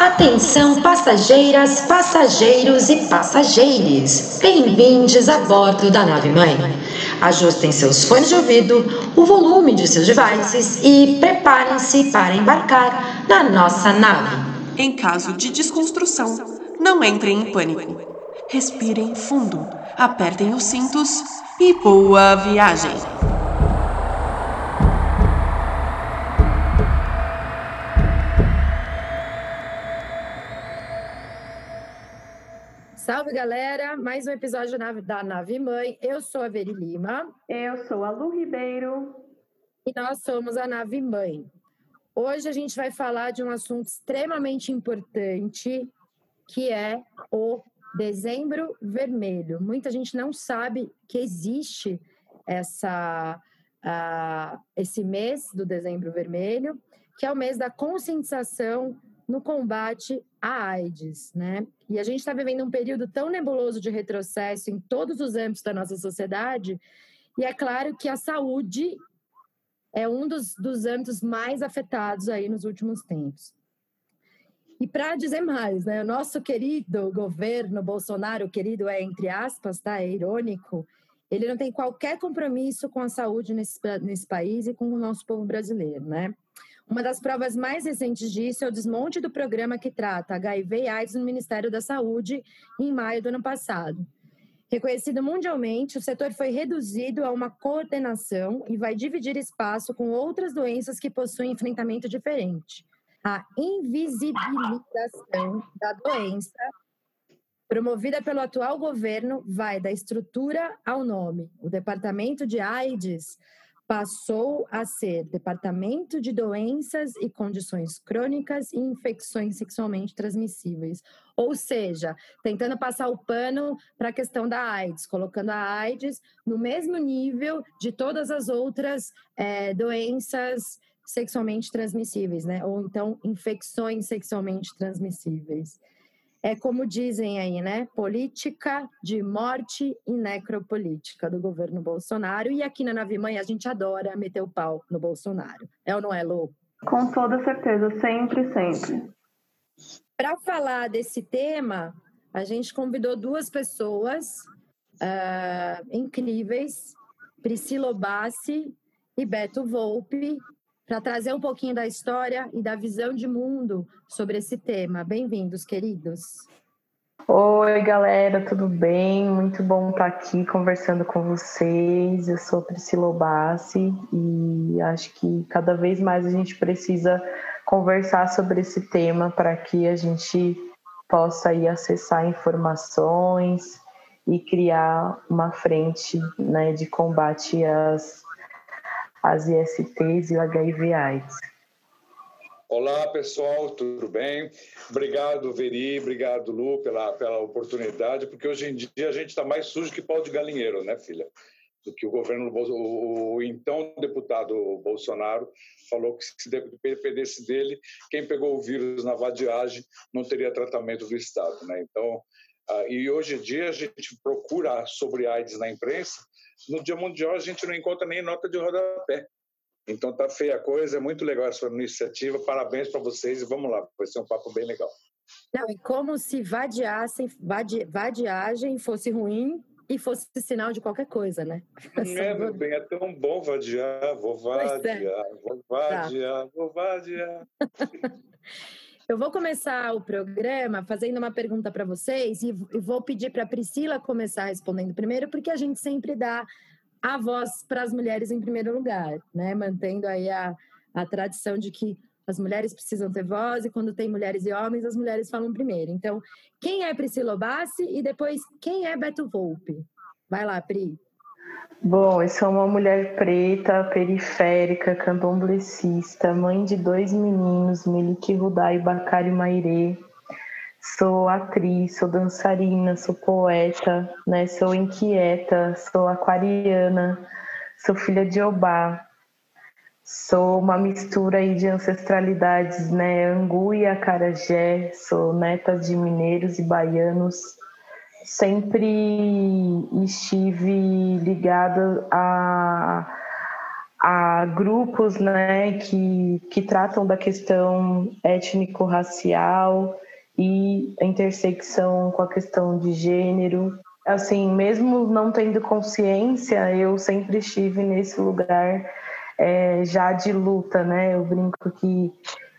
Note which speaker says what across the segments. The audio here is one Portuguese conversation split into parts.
Speaker 1: Atenção passageiras, passageiros e passageiros. Bem-vindos a bordo da nave mãe. Ajustem seus fones de ouvido, o volume de seus devices e preparem-se para embarcar na nossa nave.
Speaker 2: Em caso de desconstrução, não entrem em pânico. Respirem fundo, apertem os cintos e boa viagem!
Speaker 3: Salve galera, mais um episódio da Nave Mãe. Eu sou a Veri Lima.
Speaker 4: Eu sou a Lu Ribeiro.
Speaker 3: E nós somos a Nave Mãe. Hoje a gente vai falar de um assunto extremamente importante, que é o Dezembro Vermelho. Muita gente não sabe que existe essa, uh, esse mês do Dezembro Vermelho, que é o mês da conscientização no combate à AIDS, né? E a gente está vivendo um período tão nebuloso de retrocesso em todos os âmbitos da nossa sociedade, e é claro que a saúde é um dos, dos âmbitos mais afetados aí nos últimos tempos. E para dizer mais, né, o nosso querido governo Bolsonaro, querido é entre aspas, tá, é irônico, ele não tem qualquer compromisso com a saúde nesse, nesse país e com o nosso povo brasileiro, né? Uma das provas mais recentes disso é o desmonte do programa que trata HIV e AIDS no Ministério da Saúde em maio do ano passado. Reconhecido mundialmente, o setor foi reduzido a uma coordenação e vai dividir espaço com outras doenças que possuem enfrentamento diferente. A invisibilização da doença, promovida pelo atual governo, vai da estrutura ao nome. O Departamento de AIDS passou a ser Departamento de Doenças e Condições Crônicas e Infecções Sexualmente Transmissíveis. Ou seja, tentando passar o pano para a questão da AIDS, colocando a AIDS no mesmo nível de todas as outras é, doenças sexualmente transmissíveis, né? Ou então infecções sexualmente transmissíveis é como dizem aí, né? Política de morte e necropolítica do governo Bolsonaro. E aqui na Nave Mãe a gente adora meter o pau no Bolsonaro. É ou não é, Lu?
Speaker 4: Com toda certeza, sempre, sempre.
Speaker 3: Para falar desse tema, a gente convidou duas pessoas uh, incríveis, Priscila Bassi e Beto Volpe, para trazer um pouquinho da história e da visão de mundo sobre esse tema. Bem-vindos, queridos.
Speaker 4: Oi, galera, tudo bem? Muito bom estar aqui conversando com vocês. Eu sou Priscila Bassi e acho que cada vez mais a gente precisa conversar sobre esse tema para que a gente possa aí acessar informações e criar uma frente né, de combate às as ISTs e o HIV AIDS.
Speaker 5: Olá, pessoal, tudo bem? Obrigado, Veri, obrigado, Lu, pela, pela oportunidade, porque hoje em dia a gente está mais sujo que pau de galinheiro, né, filha? Do que o governo, o, o então deputado Bolsonaro falou que se dependesse dele, quem pegou o vírus na vadiagem não teria tratamento do Estado, né? Então, e hoje em dia a gente procura sobre AIDS na imprensa, no Dia Mundial a gente não encontra nem nota de rodapé. Então tá feia a coisa, é muito legal essa iniciativa, parabéns para vocês e vamos lá, vai ser um papo bem legal.
Speaker 3: Não, e como se vadiassem, vadi, vadiagem fosse ruim e fosse sinal de qualquer coisa, né?
Speaker 5: É, meu bem, é tão bom vadiar, vou é. vadiar, é. vou vadiar, tá. vou vadiar.
Speaker 3: Eu vou começar o programa fazendo uma pergunta para vocês e vou pedir para a Priscila começar respondendo primeiro, porque a gente sempre dá a voz para as mulheres em primeiro lugar, né? Mantendo aí a, a tradição de que as mulheres precisam ter voz e quando tem mulheres e homens, as mulheres falam primeiro. Então, quem é Priscila Obassi e depois quem é Beto Volpe? Vai lá, Pri.
Speaker 4: Bom, eu sou uma mulher preta, periférica, candomblessista, mãe de dois meninos, Melik Rudá e Bacari Mairê. Sou atriz, sou dançarina, sou poeta, né? sou inquieta, sou aquariana, sou filha de Obá. Sou uma mistura aí de ancestralidades, né? Angu e Acarajé, sou neta de mineiros e baianos sempre estive ligada a, a grupos né, que, que tratam da questão étnico-racial e intersecção com a questão de gênero. Assim, mesmo não tendo consciência, eu sempre estive nesse lugar é, já de luta, né? Eu brinco que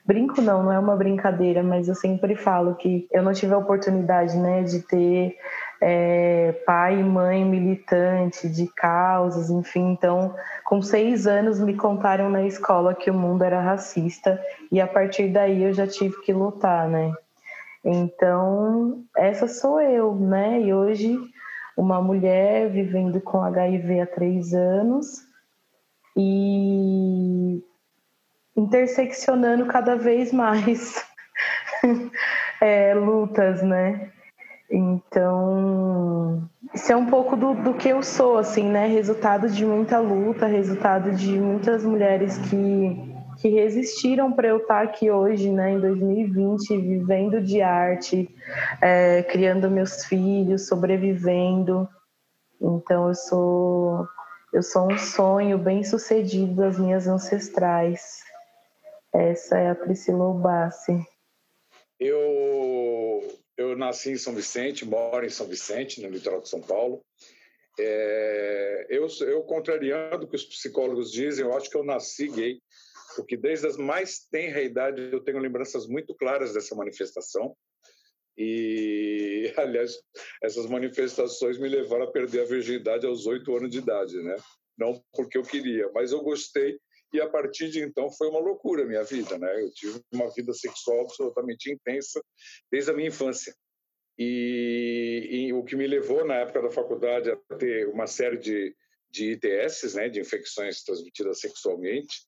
Speaker 4: brinco não, não é uma brincadeira, mas eu sempre falo que eu não tive a oportunidade, né, de ter é, pai e mãe militante de causas, enfim. Então, com seis anos, me contaram na escola que o mundo era racista e a partir daí eu já tive que lutar, né? Então, essa sou eu, né? E hoje, uma mulher vivendo com HIV há três anos e interseccionando cada vez mais é, lutas, né? Então, isso é um pouco do, do que eu sou, assim, né? Resultado de muita luta, resultado de muitas mulheres que, que resistiram para eu estar aqui hoje, né, em 2020, vivendo de arte, é, criando meus filhos, sobrevivendo. Então, eu sou, eu sou um sonho bem sucedido das minhas ancestrais. Essa é a Priscila Obassi.
Speaker 5: Eu eu nasci em São Vicente, moro em São Vicente, no litoral de São Paulo. É, eu, eu, contrariando o que os psicólogos dizem, eu acho que eu nasci gay, porque desde as mais tenra idade eu tenho lembranças muito claras dessa manifestação. E, aliás, essas manifestações me levaram a perder a virgindade aos oito anos de idade, né? Não porque eu queria, mas eu gostei e a partir de então foi uma loucura a minha vida, né? Eu tive uma vida sexual absolutamente intensa desde a minha infância. E, e o que me levou na época da faculdade a ter uma série de, de ITS, né, de infecções transmitidas sexualmente.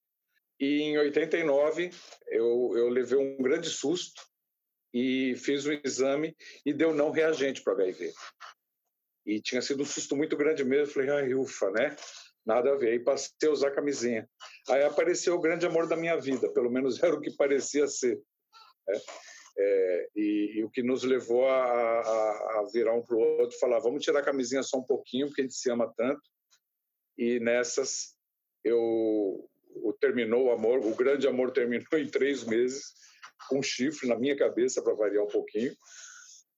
Speaker 5: E em 89 eu, eu levei um grande susto e fiz o um exame e deu não reagente para HIV. E tinha sido um susto muito grande mesmo. Falei, ai, ufa, né? Nada a ver. Aí passei a usar camisinha. Aí apareceu o grande amor da minha vida, pelo menos era o que parecia ser. Né? É, e, e, o que nos levou a, a, a virar um para o outro falar: vamos tirar a camisinha só um pouquinho, porque a gente se ama tanto. E nessas, eu o, terminou o amor, o grande amor terminou em três meses, com um chifre na minha cabeça, para variar um pouquinho.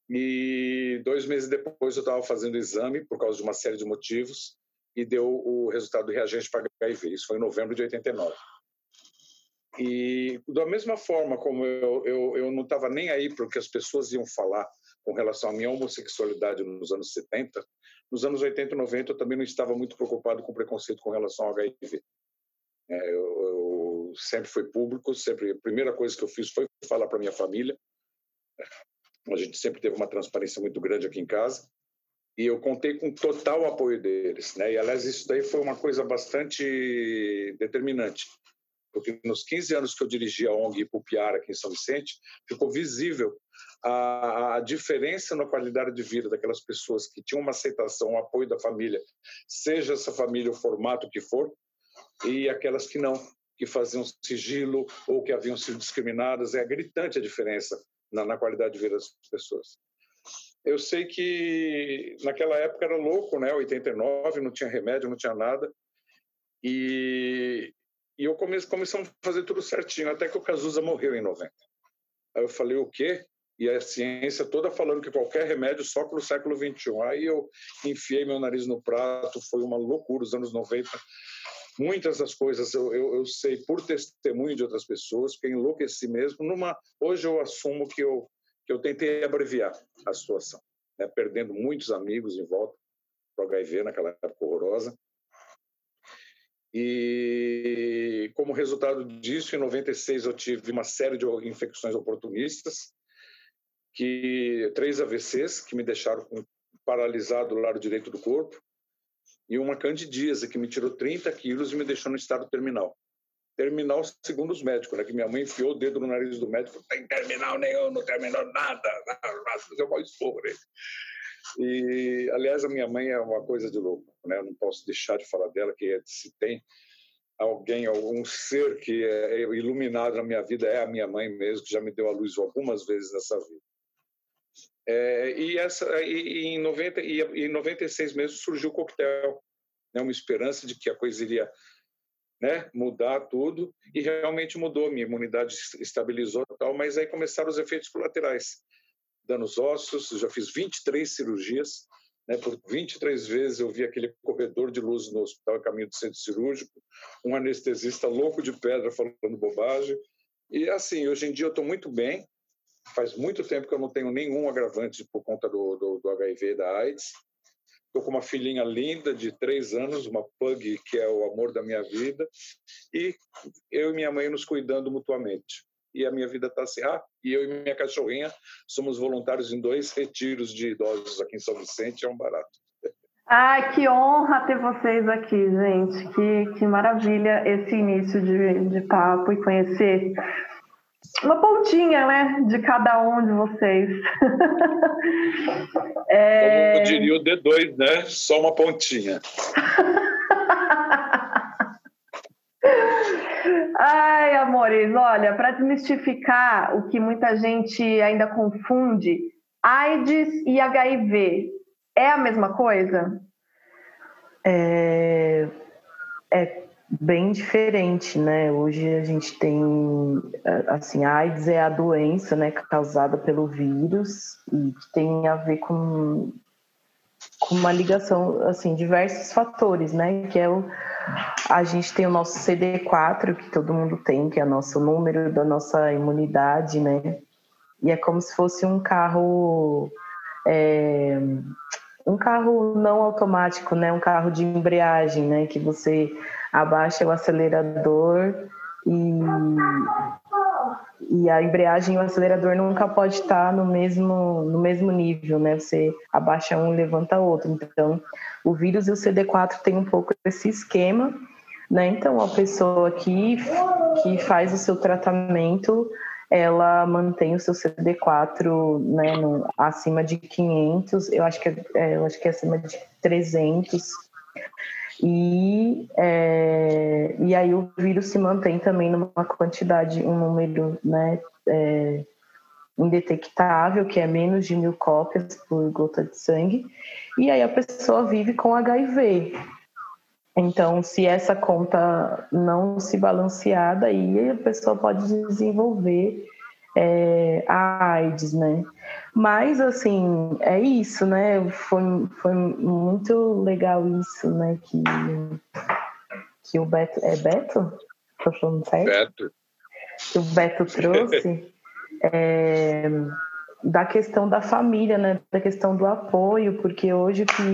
Speaker 5: E dois meses depois eu estava fazendo exame, por causa de uma série de motivos, e deu o resultado do reagente para HIV. Isso foi em novembro de 89. E da mesma forma como eu, eu, eu não estava nem aí para o que as pessoas iam falar com relação à minha homossexualidade nos anos 70, nos anos 80 e 90 eu também não estava muito preocupado com preconceito com relação ao HIV. É, eu, eu, sempre fui público, sempre a primeira coisa que eu fiz foi falar para minha família. A gente sempre teve uma transparência muito grande aqui em casa e eu contei com total apoio deles, né? E aliás isso daí foi uma coisa bastante determinante, porque nos 15 anos que eu dirigi a ONG Ipupiara aqui em São Vicente, ficou visível a, a, diferença na qualidade de vida daquelas pessoas que tinham uma aceitação, um apoio da família, seja essa família o formato que for, e aquelas que não, que faziam sigilo ou que haviam sido discriminadas. É gritante a diferença na, na qualidade de vida das pessoas. Eu sei que naquela época era louco, né? 89, não tinha remédio, não tinha nada. E, e eu comecei, começamos a fazer tudo certinho, até que o Cazuza morreu em 90. Aí eu falei, o quê? E a ciência toda falando que qualquer remédio só para o século 21. Aí eu enfiei meu nariz no prato, foi uma loucura os anos 90. Muitas das coisas eu, eu, eu sei por testemunho de outras pessoas, que enlouqueci mesmo. Numa, hoje eu assumo que eu que eu tentei abreviar a situação, né? perdendo muitos amigos em volta para o HIV naquela época horrorosa. E como resultado disso, em 96 eu tive uma série de infecções oportunistas, que três AVCs que me deixaram paralisado do lado direito do corpo e uma candidíase que me tirou 30 quilos e me deixou no estado terminal terminal segundo os médicos, né? Que minha mãe enfiou o dedo no nariz do médico, tem terminal nenhum, não terminou nada, fazer um esporro nele. E, aliás, a minha mãe é uma coisa de louco, né? Eu não posso deixar de falar dela, que se tem alguém, algum ser que é iluminado na minha vida, é a minha mãe mesmo, que já me deu a luz algumas vezes nessa vida. É, e, essa, e, em 90 e em 96 mesmo surgiu o coquetel, né? Uma esperança de que a coisa iria né, mudar tudo e realmente mudou, minha imunidade estabilizou tal, mas aí começaram os efeitos colaterais, danos ossos, já fiz 23 cirurgias, né, por 23 vezes eu vi aquele corredor de luz no hospital caminho do centro cirúrgico, um anestesista louco de pedra falando bobagem, e assim, hoje em dia eu estou muito bem, faz muito tempo que eu não tenho nenhum agravante por conta do, do, do HIV e da AIDS, Estou com uma filhinha linda de três anos, uma pug que é o amor da minha vida, e eu e minha mãe nos cuidando mutuamente. E a minha vida está assim. Ah, e eu e minha cachorrinha somos voluntários em dois retiros de idosos aqui em São Vicente, é um barato.
Speaker 6: Ai, que honra ter vocês aqui, gente. Que, que maravilha esse início de, de papo e conhecer uma pontinha, né, de cada um de vocês.
Speaker 5: é... Como diria o D2, né? Só uma pontinha.
Speaker 6: Ai, amores, olha, para desmistificar o que muita gente ainda confunde, AIDS e HIV é a mesma coisa?
Speaker 4: É, é bem diferente, né? Hoje a gente tem, assim, a AIDS é a doença, né, causada pelo vírus e que tem a ver com, com uma ligação, assim, diversos fatores, né? Que é o, a gente tem o nosso CD4 que todo mundo tem, que é o nosso número da nossa imunidade, né? E é como se fosse um carro é, um carro não automático, né? Um carro de embreagem, né? Que você abaixa o acelerador e, e a embreagem e o acelerador nunca pode estar no mesmo, no mesmo nível, né? Você abaixa um e levanta outro. Então, o vírus e o CD4 tem um pouco esse esquema, né? Então, a pessoa que, que faz o seu tratamento, ela mantém o seu CD4 né, no, acima de 500, eu acho que é, é, eu acho que é acima de 300 e, é, e aí o vírus se mantém também numa quantidade, um número né, é, indetectável, que é menos de mil cópias por gota de sangue, e aí a pessoa vive com HIV. Então, se essa conta não se balancear, aí a pessoa pode desenvolver é, a AIDS, né? Mas, assim, é isso, né? Foi, foi muito legal isso, né? Que, que o Beto... É Beto? Tô falando certo?
Speaker 5: Beto.
Speaker 4: Que o Beto trouxe. é, da questão da família, né? Da questão do apoio, porque hoje o que,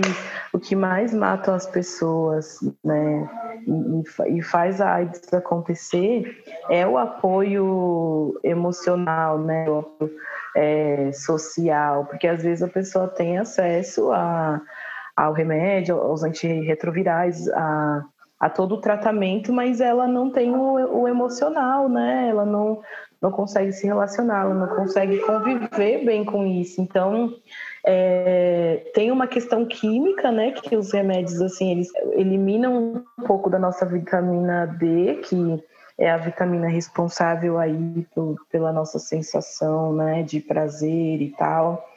Speaker 4: o que mais mata as pessoas, né? E, e faz a AIDS acontecer é o apoio emocional, né? O apoio, é, social, porque às vezes a pessoa tem acesso a, ao remédio, aos antirretrovirais, a, a todo o tratamento, mas ela não tem o, o emocional, né? Ela não, não consegue se relacionar, ela não consegue conviver bem com isso. Então, é, tem uma questão química, né, que os remédios, assim, eles eliminam um pouco da nossa vitamina D, que é a vitamina responsável aí pela nossa sensação, né, de prazer e tal,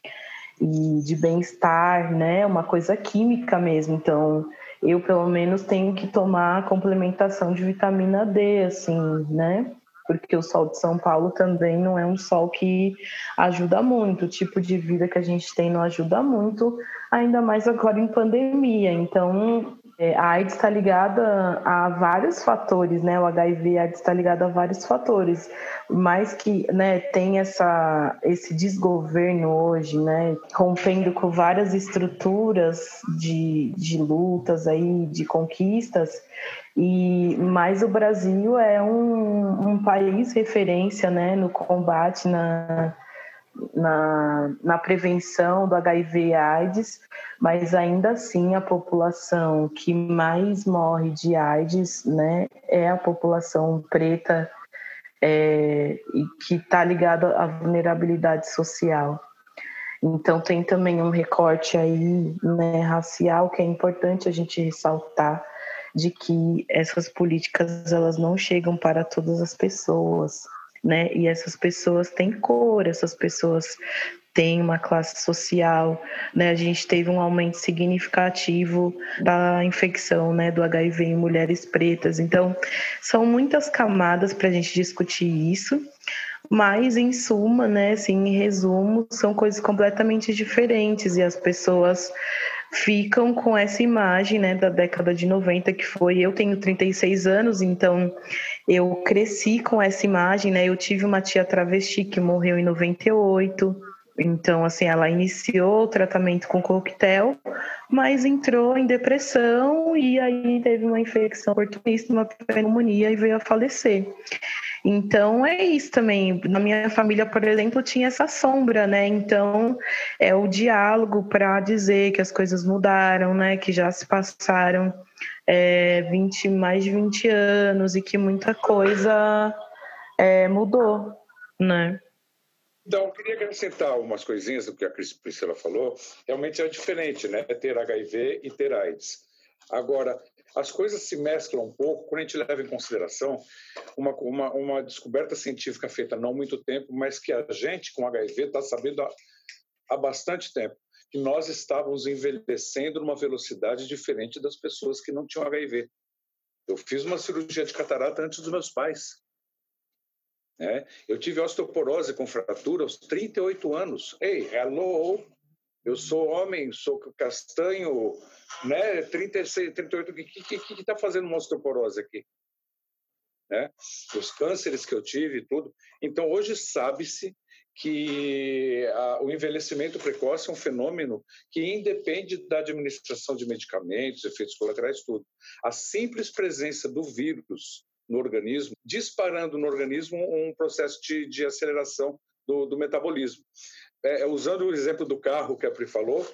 Speaker 4: e de bem-estar, né, uma coisa química mesmo. Então, eu, pelo menos, tenho que tomar complementação de vitamina D, assim, né, porque o sol de São Paulo também não é um sol que ajuda muito. O tipo de vida que a gente tem não ajuda muito, ainda mais agora em pandemia. Então, a AIDS está ligada a vários fatores, né? O HIV AIDS está ligado a vários fatores, mas que né, tem essa, esse desgoverno hoje, né? Rompendo com várias estruturas de, de lutas aí, de conquistas, e mas o Brasil é um, um país referência, né? No combate na na, na prevenção do HIV AIDS, mas ainda assim a população que mais morre de AIDS né, é a população preta é, e que está ligada à vulnerabilidade social. Então tem também um recorte aí né, racial que é importante a gente ressaltar de que essas políticas elas não chegam para todas as pessoas né? E essas pessoas têm cor, essas pessoas tem uma classe social, né? A gente teve um aumento significativo da infecção, né, do HIV em mulheres pretas. Então, são muitas camadas para a gente discutir isso, mas em suma, né, assim, em resumo, são coisas completamente diferentes e as pessoas ficam com essa imagem, né, da década de 90 que foi, eu tenho 36 anos, então eu cresci com essa imagem, né? Eu tive uma tia travesti que morreu em 98. Então, assim, ela iniciou o tratamento com coquetel, mas entrou em depressão e aí teve uma infecção oportunista, uma pneumonia e veio a falecer. Então, é isso também. Na minha família, por exemplo, tinha essa sombra, né? Então, é o diálogo para dizer que as coisas mudaram, né? Que já se passaram é, 20, mais de 20 anos e que muita coisa é, mudou, né?
Speaker 5: Então, eu queria acrescentar umas coisinhas do que a Priscila falou. Realmente é diferente, né? Ter HIV e ter AIDS. Agora, as coisas se mesclam um pouco quando a gente leva em consideração uma, uma, uma descoberta científica feita não muito tempo, mas que a gente com HIV está sabendo há, há bastante tempo, que nós estávamos envelhecendo numa velocidade diferente das pessoas que não tinham HIV. Eu fiz uma cirurgia de catarata antes dos meus pais. Né? Eu tive osteoporose com fratura aos 38 anos. Ei, hello! Eu sou homem, sou castanho, né? 36, 38. O que está tá fazendo uma osteoporose aqui? Né? Os cânceres que eu tive tudo. Então, hoje sabe-se que a, o envelhecimento precoce é um fenômeno que independe da administração de medicamentos, efeitos colaterais, tudo. A simples presença do vírus no organismo, disparando no organismo um processo de, de aceleração do, do metabolismo. É, é, usando o exemplo do carro que a Pri falou,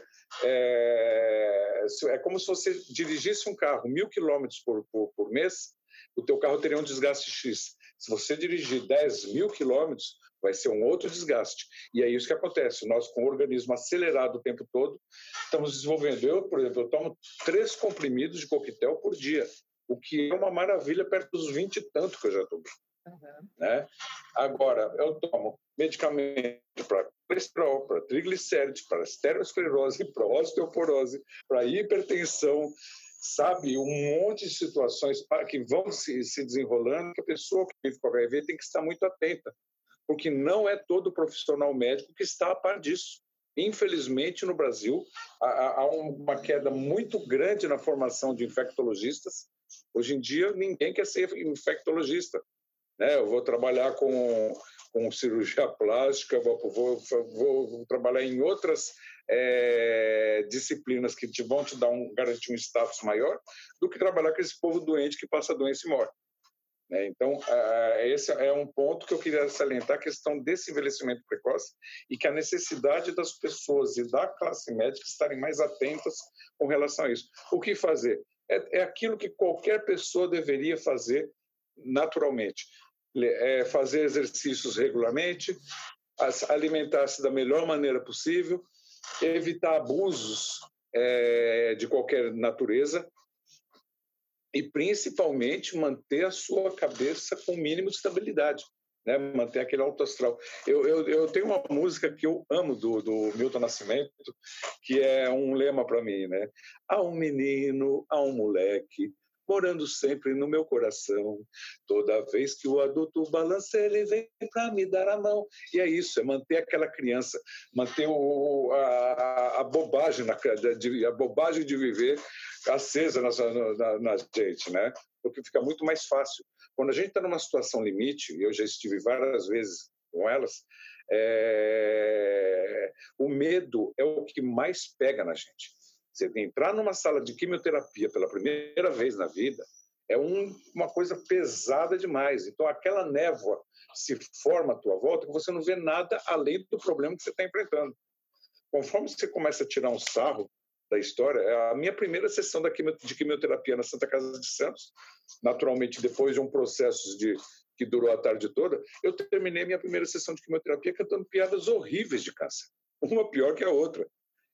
Speaker 5: é, é como se você dirigisse um carro mil quilômetros por, por, por mês, o teu carro teria um desgaste X. Se você dirigir 10 mil quilômetros, vai ser um outro desgaste. E é isso que acontece. Nós, com o organismo acelerado o tempo todo, estamos desenvolvendo. Eu, por exemplo, eu tomo três comprimidos de coquetel por dia o que é uma maravilha perto dos 20 e tanto que eu já tomei. Uhum. Né? Agora, eu tomo medicamento para colesterol, para triglicérides, para esteroesclerose, para osteoporose, para hipertensão, sabe? Um monte de situações que vão se, se desenrolando que a pessoa que vive com HIV tem que estar muito atenta, porque não é todo profissional médico que está a par disso. Infelizmente, no Brasil, há, há uma queda muito grande na formação de infectologistas Hoje em dia, ninguém quer ser infectologista. Né? Eu vou trabalhar com, com cirurgia plástica, vou, vou, vou, vou trabalhar em outras é, disciplinas que te, vão te dar um, garantir um status maior do que trabalhar com esse povo doente que passa doença e morre. Né? Então, esse é um ponto que eu queria salientar, a questão desse envelhecimento precoce e que a necessidade das pessoas e da classe médica estarem mais atentas com relação a isso. O que fazer? é, é aquilo que qualquer pessoa deveria fazer naturalmente. É fazer exercícios regularmente, alimentar-se da melhor maneira possível, evitar abusos é, de qualquer natureza e, principalmente, manter a sua cabeça com o mínimo de estabilidade né, manter aquele alto astral. Eu, eu, eu, tenho uma música que eu amo do, do Milton Nascimento, que é um lema para mim, né? Há um menino, há um moleque, morando sempre no meu coração. Toda vez que o adulto balança, ele vem para me dar a mão. E é isso, é manter aquela criança, manter o, a, a, bobagem na, de, a bobagem de viver acesa na, na, na gente, né? Porque fica muito mais fácil. Quando a gente está numa situação limite, e eu já estive várias vezes com elas, é... o medo é o que mais pega na gente. Você entrar numa sala de quimioterapia pela primeira vez na vida é um, uma coisa pesada demais. Então, aquela névoa se forma à tua volta que você não vê nada além do problema que você está enfrentando. Conforme você começa a tirar um sarro da história, é a minha primeira sessão de quimioterapia na Santa Casa de Santos, naturalmente depois de um processo de que durou a tarde toda, eu terminei minha primeira sessão de quimioterapia cantando piadas horríveis de câncer, uma pior que a outra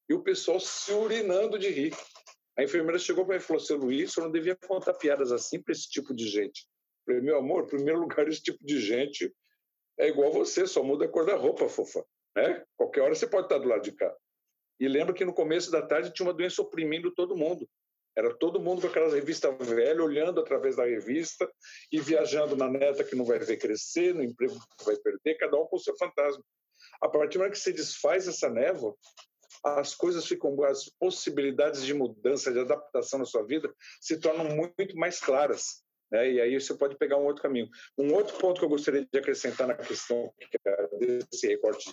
Speaker 5: e o pessoal se urinando de rir. A enfermeira chegou para mim e falou: Seu Luiz, você não devia contar piadas assim para esse tipo de gente. Eu falei: Meu amor, em primeiro lugar, esse tipo de gente é igual você, só muda a cor da roupa, fofa. Né? Qualquer hora você pode estar do lado de cá. E lembro que no começo da tarde tinha uma doença oprimindo todo mundo. Era todo mundo com aquela revista velha, olhando através da revista e viajando na neta que não vai ver crescer, no emprego que vai perder, cada um com o seu fantasma. A partir do momento que se desfaz essa névoa, as coisas ficam, as possibilidades de mudança, de adaptação na sua vida se tornam muito mais claras. Né? E aí você pode pegar um outro caminho. Um outro ponto que eu gostaria de acrescentar na questão é desse recorte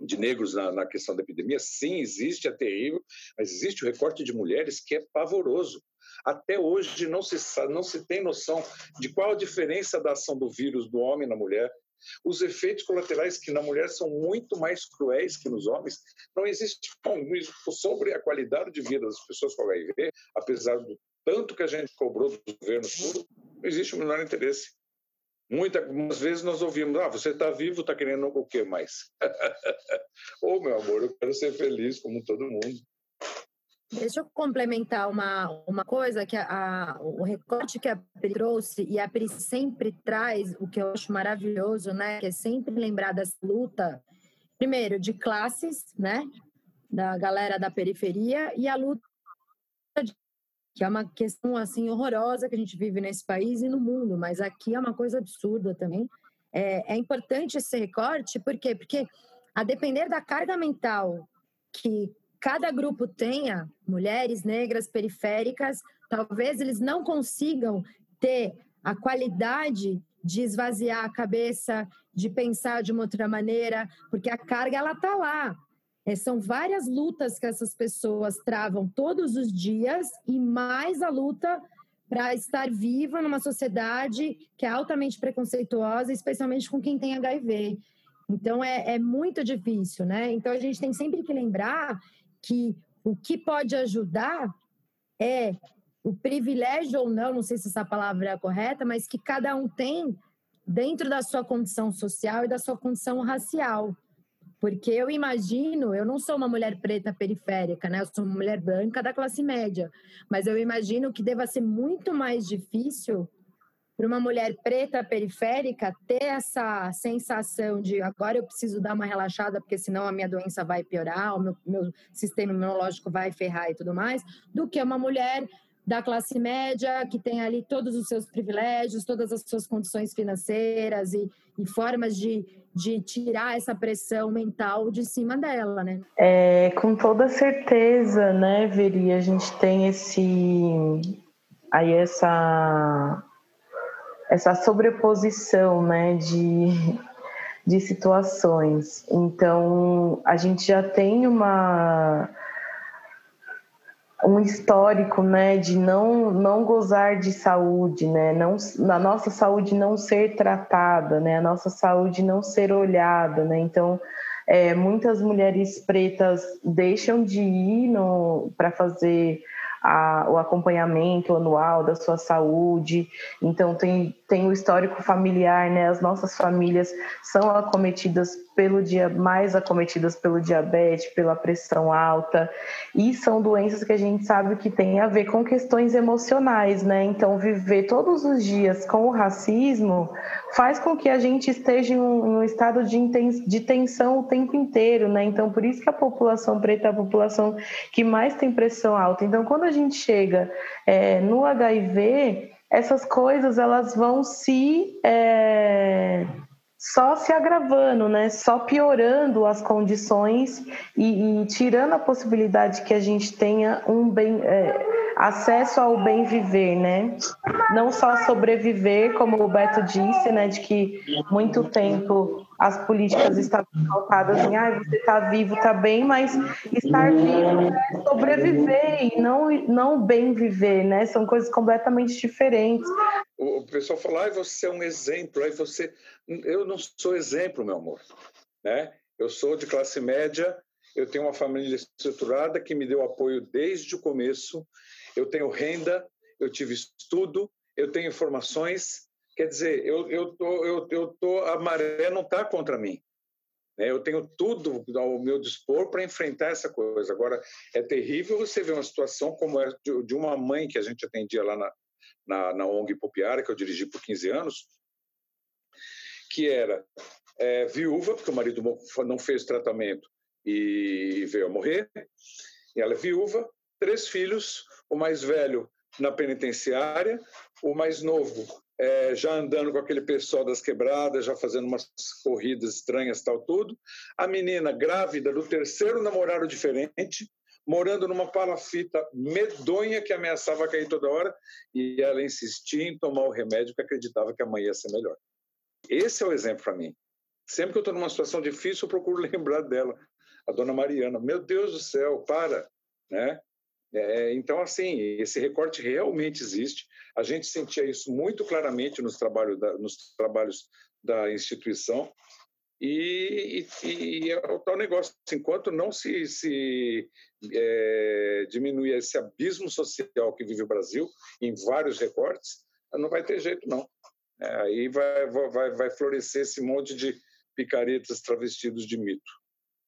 Speaker 5: de negros na, na, questão da epidemia, sim, existe, é terrível, mas existe o recorte de mulheres que é pavoroso. Até hoje não se, não se tem noção de qual a diferença da ação do vírus do homem na mulher. Os efeitos colaterais que na mulher são muito mais cruéis que nos homens. Não existe sobre a qualidade de vida das pessoas com HIV, apesar do tanto que a gente cobrou do governo, tudo, não existe o menor interesse. Muitas vezes nós ouvimos, ah, você está vivo, está querendo o que mais? Ô, oh, meu amor, eu quero ser feliz como todo mundo.
Speaker 3: Deixa eu complementar uma, uma coisa, que a, a, o recorte que a Pri trouxe, e a Pri sempre traz, o que eu acho maravilhoso, né? Que é sempre lembrar dessa luta, primeiro, de classes, né? Da galera da periferia, e a luta de que é uma questão assim horrorosa que a gente vive nesse país e no mundo, mas aqui é uma coisa absurda também. É, é importante esse recorte, por quê? Porque a depender da carga mental que cada grupo tenha, mulheres negras periféricas, talvez eles não consigam ter a qualidade de esvaziar a cabeça, de pensar de uma outra maneira, porque a carga ela tá lá. É, são várias lutas que essas pessoas travam todos os dias e mais a luta para estar viva numa sociedade que é altamente preconceituosa, especialmente com quem tem HIV. Então é, é muito difícil, né? Então a gente tem sempre que lembrar que o que pode ajudar é o privilégio ou não, não sei se essa palavra é a correta, mas que cada um tem dentro da sua condição social e da sua condição racial. Porque eu imagino, eu não sou uma mulher preta periférica, né? Eu sou uma mulher branca da classe média. Mas eu imagino que deva ser muito mais difícil para uma mulher preta periférica ter essa sensação de agora eu preciso dar uma relaxada porque senão a minha doença vai piorar, o meu, meu sistema imunológico vai ferrar e tudo mais, do que uma mulher da classe média, que tem ali todos os seus privilégios, todas as suas condições financeiras e, e formas de, de tirar essa pressão mental de cima dela, né?
Speaker 4: É, com toda certeza, né, Veri, a gente tem esse aí essa essa sobreposição, né, de de situações. Então, a gente já tem uma um histórico, né, de não não gozar de saúde, né, não a nossa saúde não ser tratada, né, a nossa saúde não ser olhada, né. Então, é, muitas mulheres pretas deixam de ir para fazer a, o acompanhamento anual da sua saúde. Então, tem, tem o histórico familiar, né? As nossas famílias são acometidas pelo dia mais acometidas pelo diabetes, pela pressão alta, e são doenças que a gente sabe que tem a ver com questões emocionais, né? Então, viver todos os dias com o racismo faz com que a gente esteja em um, estado de, de tensão o tempo inteiro, né? Então, por isso que a população preta é a população que mais tem pressão alta. Então, quando a gente chega é, no HIV, essas coisas elas vão se é, só se agravando, né? Só piorando as condições e, e tirando a possibilidade que a gente tenha um bem é, acesso ao bem viver, né? Não só sobreviver, como o Beto disse, né? De que muito tempo as políticas estavam pautadas em ah, você está vivo, está bem, mas estar vivo é sobreviver e não, não bem viver, né? São coisas completamente diferentes.
Speaker 5: O pessoal fala, ah, você é um exemplo, aí você. Eu não sou exemplo, meu amor. Né? Eu sou de classe média, eu tenho uma família estruturada que me deu apoio desde o começo, eu tenho renda, eu tive estudo, eu tenho informações, Quer dizer, eu, eu tô, eu, eu tô, a maré não está contra mim. Né? Eu tenho tudo ao meu dispor para enfrentar essa coisa. Agora, é terrível você ver uma situação como é de, de uma mãe que a gente atendia lá na, na, na ONG Pupiara, que eu dirigi por 15 anos, que era é, viúva, porque o marido não fez tratamento e veio a morrer. E ela é viúva, três filhos, o mais velho na penitenciária, o mais novo é, já andando com aquele pessoal das quebradas, já fazendo umas corridas estranhas, tal, tudo. A menina grávida do terceiro namorado diferente, morando numa palafita medonha que ameaçava cair toda hora, e ela insistia em tomar o remédio que acreditava que amanhã ia ser melhor. Esse é o exemplo para mim. Sempre que eu estou numa situação difícil, eu procuro lembrar dela, a dona Mariana. Meu Deus do céu, para! Né? É, então, assim, esse recorte realmente existe. A gente sentia isso muito claramente nos, da, nos trabalhos da instituição. E, e, e é o tal negócio, enquanto não se, se é, diminuir esse abismo social que vive o Brasil, em vários recortes, não vai ter jeito, não. É, aí vai, vai, vai florescer esse monte de picaretas travestidos de mito.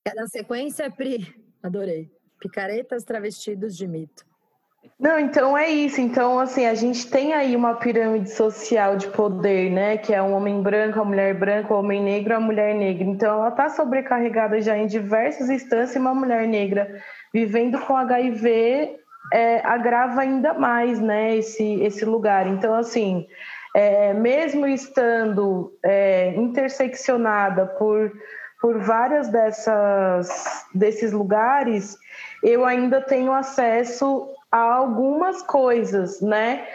Speaker 3: É na sequência, Pri, adorei. Picaretas travestidos de mito.
Speaker 4: Não, então é isso. Então, assim, a gente tem aí uma pirâmide social de poder, né? Que é um homem branco, a mulher branca, o homem negro, a mulher negra. Então, ela está sobrecarregada já em diversas instâncias uma mulher negra vivendo com HIV é, agrava ainda mais, né? Esse, esse lugar. Então, assim, é, mesmo estando é, interseccionada por, por várias dessas, desses lugares, eu ainda tenho acesso a algumas coisas, né?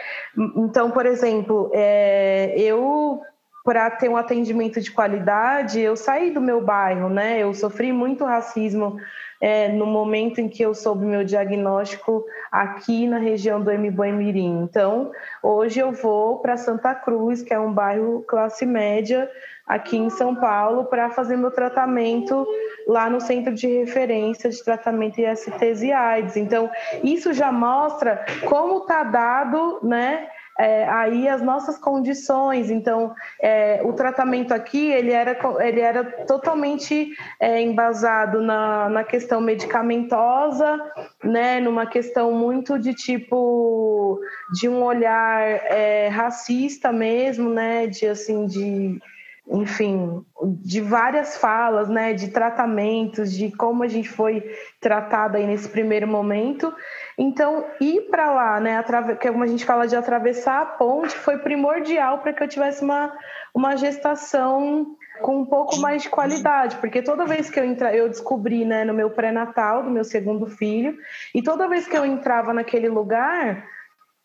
Speaker 4: Então, por exemplo, é, eu para ter um atendimento de qualidade, eu saí do meu bairro, né? Eu sofri muito racismo é, no momento em que eu soube meu diagnóstico aqui na região do Mirim. Então, hoje eu vou para Santa Cruz, que é um bairro classe média aqui em São Paulo, para fazer meu tratamento lá no centro de referência de tratamento ISTs e AIDS. Então, isso já mostra como está dado, né? É, aí as nossas condições. Então, é, o tratamento aqui ele era, ele era totalmente é, embasado na, na questão medicamentosa, né, numa questão muito de tipo de um olhar é, racista mesmo, né, de assim de enfim, de várias falas, né, de tratamentos, de como a gente foi tratada aí nesse primeiro momento. Então, ir para lá, né, que é como a gente fala de atravessar a ponte, foi primordial para que eu tivesse uma, uma gestação com um pouco mais de qualidade, porque toda vez que eu entra, eu descobri, né, no meu pré-natal do meu segundo filho, e toda vez que eu entrava naquele lugar,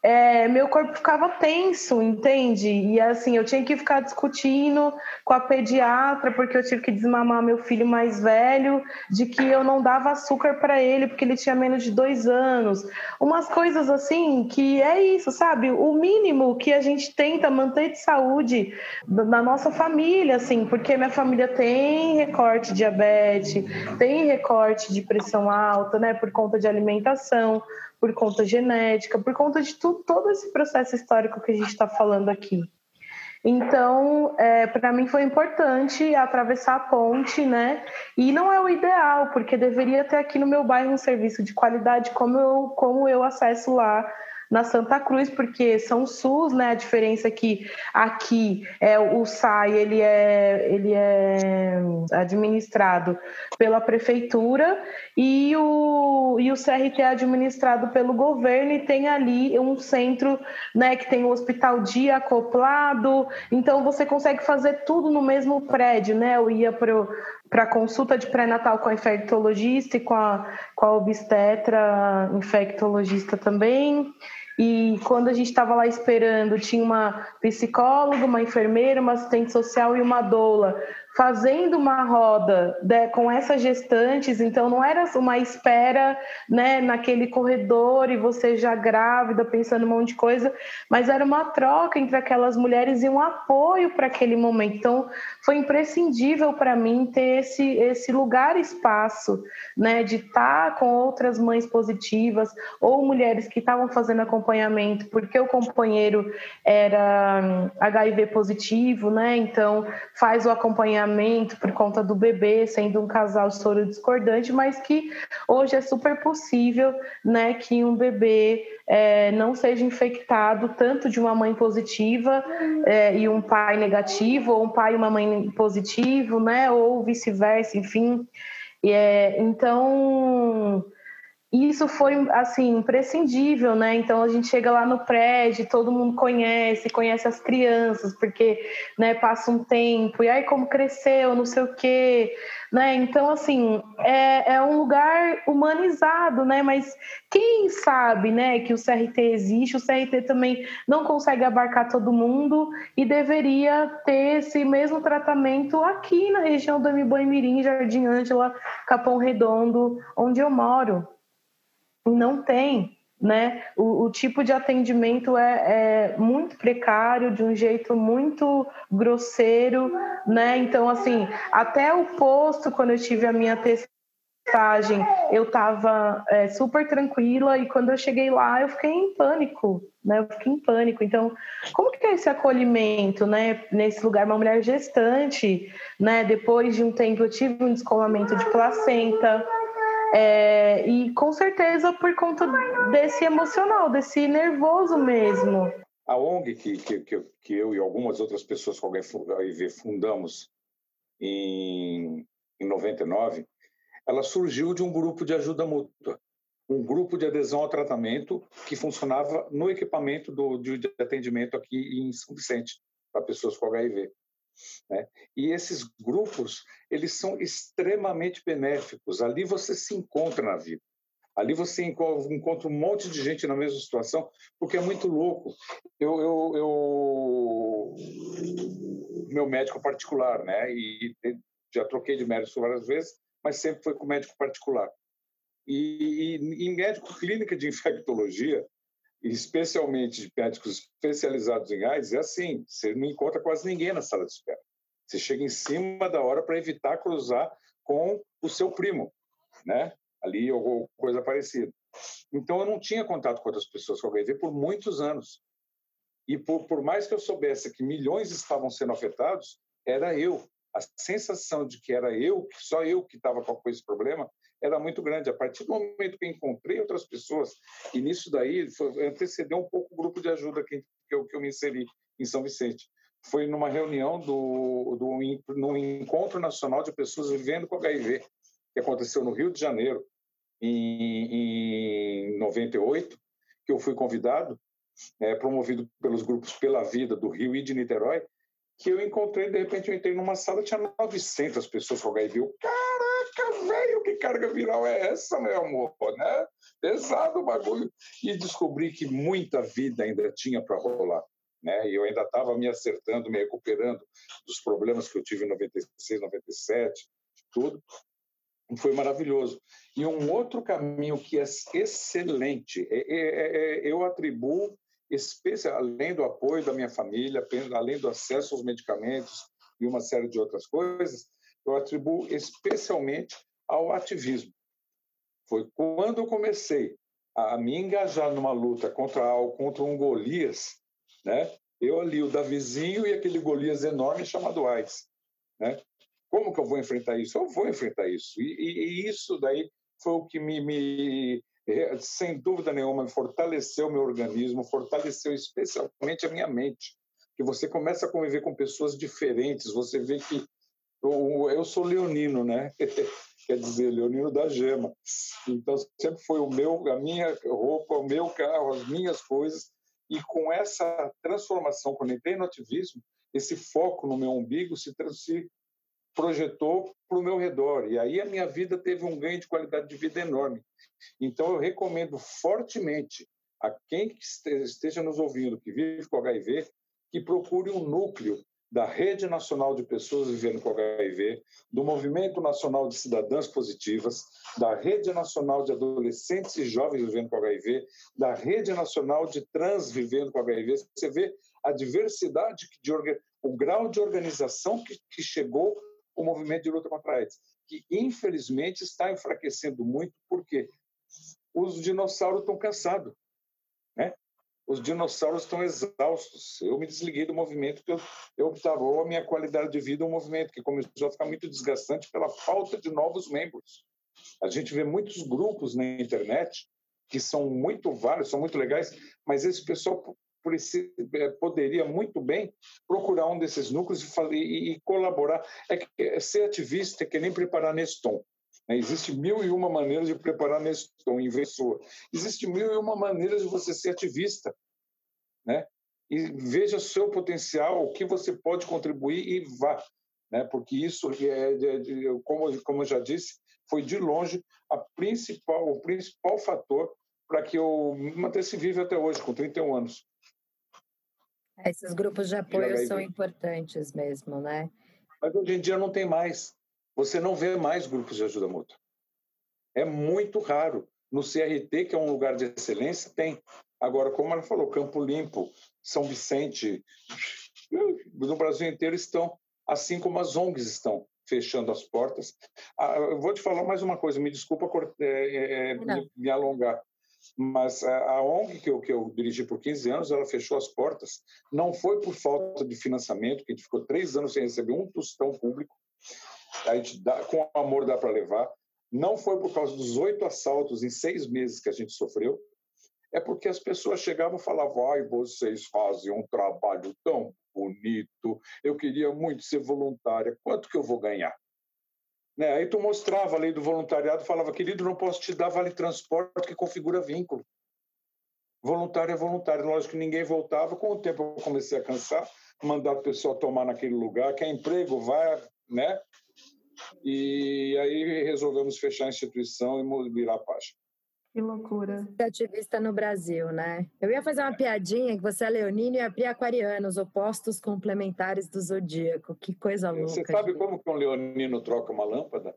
Speaker 4: é, meu corpo ficava tenso, entende? E assim, eu tinha que ficar discutindo com a pediatra, porque eu tive que desmamar meu filho mais velho, de que eu não dava açúcar para ele, porque ele tinha menos de dois anos. Umas coisas assim que é isso, sabe? O mínimo que a gente tenta manter de saúde na nossa família, assim, porque minha família tem recorte de diabetes, tem recorte de pressão alta, né, por conta de alimentação por conta genética, por conta de tudo, todo esse processo histórico que a gente está falando aqui. Então, é, para mim foi importante atravessar a ponte, né? E não é o ideal, porque deveria ter aqui no meu bairro um serviço de qualidade como eu, como eu acesso lá na Santa Cruz, porque são SUS, né? A diferença é que aqui é o SAI, ele é, ele é administrado pela prefeitura e o, e o CRT é administrado pelo governo e tem ali um centro, né, que tem o um hospital dia acoplado, então você consegue fazer tudo no mesmo prédio, né? Eu ia para para consulta de pré-natal com a infectologista e com a, com a obstetra infectologista também. E quando a gente estava lá esperando, tinha uma psicóloga, uma enfermeira, uma assistente social e uma doula fazendo uma roda né, com essas gestantes, então não era uma espera né, naquele corredor e você já grávida, pensando um monte de coisa, mas era uma troca entre aquelas mulheres e um apoio para aquele momento. Então foi imprescindível para mim ter esse, esse lugar espaço né, de estar tá com outras mães positivas ou mulheres que estavam fazendo acompanhamento, porque o companheiro era HIV hum, positivo, né? Então faz o acompanhamento por conta do bebê sendo um casal soro discordante, mas que hoje é super possível né, que um bebê é, não seja infectado tanto de uma mãe positiva é, e um pai negativo, ou um pai e uma mãe positivo, né, ou vice-versa, enfim. É, então isso foi assim imprescindível, né? Então a gente chega lá no prédio, todo mundo conhece, conhece as crianças, porque né, passa um tempo, e aí como cresceu, não sei o quê, né? Então assim é, é um lugar humanizado, né? Mas quem sabe, né, que o CRT existe, o CRT também não consegue abarcar todo mundo e deveria ter esse mesmo tratamento aqui na região do Mirim, Jardim Ângela, Capão Redondo, onde eu moro não tem, né? O, o tipo de atendimento é, é, muito precário, de um jeito muito grosseiro, né? Então, assim, até o posto, quando eu tive a minha testagem, eu estava é, super tranquila e quando eu cheguei lá, eu fiquei em pânico, né? Eu fiquei em pânico. Então, como que é esse acolhimento, né? Nesse lugar, uma mulher gestante, né? Depois de um tempo, eu tive um descolamento de placenta, é, e com certeza por conta desse emocional, desse nervoso mesmo.
Speaker 5: A ONG que, que, que eu e algumas outras pessoas com HIV fundamos em, em 99, ela surgiu de um grupo de ajuda mútua, um grupo de adesão ao tratamento que funcionava no equipamento do, de atendimento aqui em São Vicente, para pessoas com HIV. Né? E esses grupos, eles são extremamente benéficos. Ali você se encontra na vida. Ali você encontra um monte de gente na mesma situação, porque é muito louco. Eu, eu, eu... meu médico particular, né? E já troquei de médico várias vezes, mas sempre foi com médico particular. E, e em médico clínica de infectologia, especialmente de médicos especializados em AIDS, é assim: você não encontra quase ninguém na sala de espera. Você chega em cima da hora para evitar cruzar com o seu primo, né? Ali ou coisa parecida. Então eu não tinha contato com outras pessoas com HIV por muitos anos. E por, por mais que eu soubesse que milhões estavam sendo afetados, era eu. A sensação de que era eu, só eu que estava com esse problema, era muito grande. A partir do momento que encontrei outras pessoas, e nisso daí foi, antecedeu um pouco o grupo de ajuda que, que, eu, que eu me inseri em São Vicente. Foi numa reunião do, do no Encontro Nacional de Pessoas Vivendo com HIV, que aconteceu no Rio de Janeiro, em, em 98, que eu fui convidado, é, promovido pelos grupos Pela Vida do Rio e de Niterói, que eu encontrei, de repente eu entrei numa sala, tinha 900 pessoas com HIV. Eu, caraca, velho, que carga viral é essa, meu amor? Né? Pesado o bagulho. E descobri que muita vida ainda tinha para rolar. Né? E eu ainda estava me acertando, me recuperando dos problemas que eu tive em 96, 97, tudo. E foi maravilhoso. E um outro caminho que é excelente, é, é, é, é eu atribuo especial, além do apoio da minha família, além do acesso aos medicamentos e uma série de outras coisas, eu atribuo especialmente ao ativismo. Foi quando eu comecei a me engajar numa luta contra contra um Golias, né? Eu ali o Davizinho e aquele Golias enorme chamado AIDS, né? Como que eu vou enfrentar isso? Eu vou enfrentar isso. E, e, e isso daí foi o que me, me é, sem dúvida nenhuma, fortaleceu meu organismo, fortaleceu especialmente a minha mente. Que você começa a conviver com pessoas diferentes, você vê que eu, sou leonino, né? Quer dizer, leonino da gema. Então sempre foi o meu, a minha roupa, o meu carro, as minhas coisas. E com essa transformação, quando entrei no ativismo, esse foco no meu umbigo se, se projetou para o meu redor. E aí a minha vida teve um ganho de qualidade de vida enorme. Então, eu recomendo fortemente a quem esteja nos ouvindo, que vive com HIV, que procure um núcleo da Rede Nacional de Pessoas Vivendo com HIV, do Movimento Nacional de Cidadãs Positivas, da Rede Nacional de Adolescentes e Jovens Vivendo com HIV, da Rede Nacional de Trans Vivendo com HIV. Você vê a diversidade, de, o grau de organização que, que chegou o movimento de luta contra a AIDS, que infelizmente está enfraquecendo muito, porque os dinossauros estão cansados. Os dinossauros estão exaustos. Eu me desliguei do movimento porque eu, eu a minha qualidade de vida o movimento, que começou a ficar muito desgastante pela falta de novos membros. A gente vê muitos grupos na internet que são muito válidos, são muito legais, mas esse pessoal é, poderia muito bem procurar um desses núcleos e, e colaborar. É que, é, ser ativista é que nem preparar Neston. Né? Existe mil e uma maneiras de preparar Neston, investidor. Existe mil e uma maneiras de você ser ativista. Né? E veja o seu potencial, o que você pode contribuir e vá. Né? Porque isso, é, é, como, como eu já disse, foi de longe a principal, o principal fator para que eu me mantesse vivo até hoje, com 31 anos.
Speaker 3: Esses grupos de apoio são importantes mesmo, né?
Speaker 5: Mas hoje em dia não tem mais. Você não vê mais grupos de ajuda mútua. É muito raro. No CRT, que é um lugar de excelência, tem. Agora, como ela falou, Campo Limpo, São Vicente, no Brasil inteiro estão, assim como as ONGs estão fechando as portas. Ah, eu vou te falar mais uma coisa, me desculpa é, é, me, me alongar mas a ONG que eu, que eu dirigi por 15 anos, ela fechou as portas. Não foi por falta de financiamento, que a gente ficou três anos sem receber um tostão público. A gente dá, com amor dá para levar. Não foi por causa dos oito assaltos em seis meses que a gente sofreu. É porque as pessoas chegavam e falavam: ai, vocês fazem um trabalho tão bonito, eu queria muito ser voluntária, quanto que eu vou ganhar? Né? Aí tu mostrava a lei do voluntariado, falava, querido, não posso te dar vale transporte que configura vínculo. Voluntário é voluntário. Lógico que ninguém voltava. Com o tempo eu comecei a cansar, mandar a pessoa tomar naquele lugar, quer emprego, vai, né? E aí resolvemos fechar a instituição e virar a página.
Speaker 3: Que loucura. Ativista no Brasil, né? Eu ia fazer uma piadinha que você é leonino e a Pri aquariano, os opostos complementares do zodíaco. Que coisa louca.
Speaker 5: Você sabe como que um leonino troca uma lâmpada?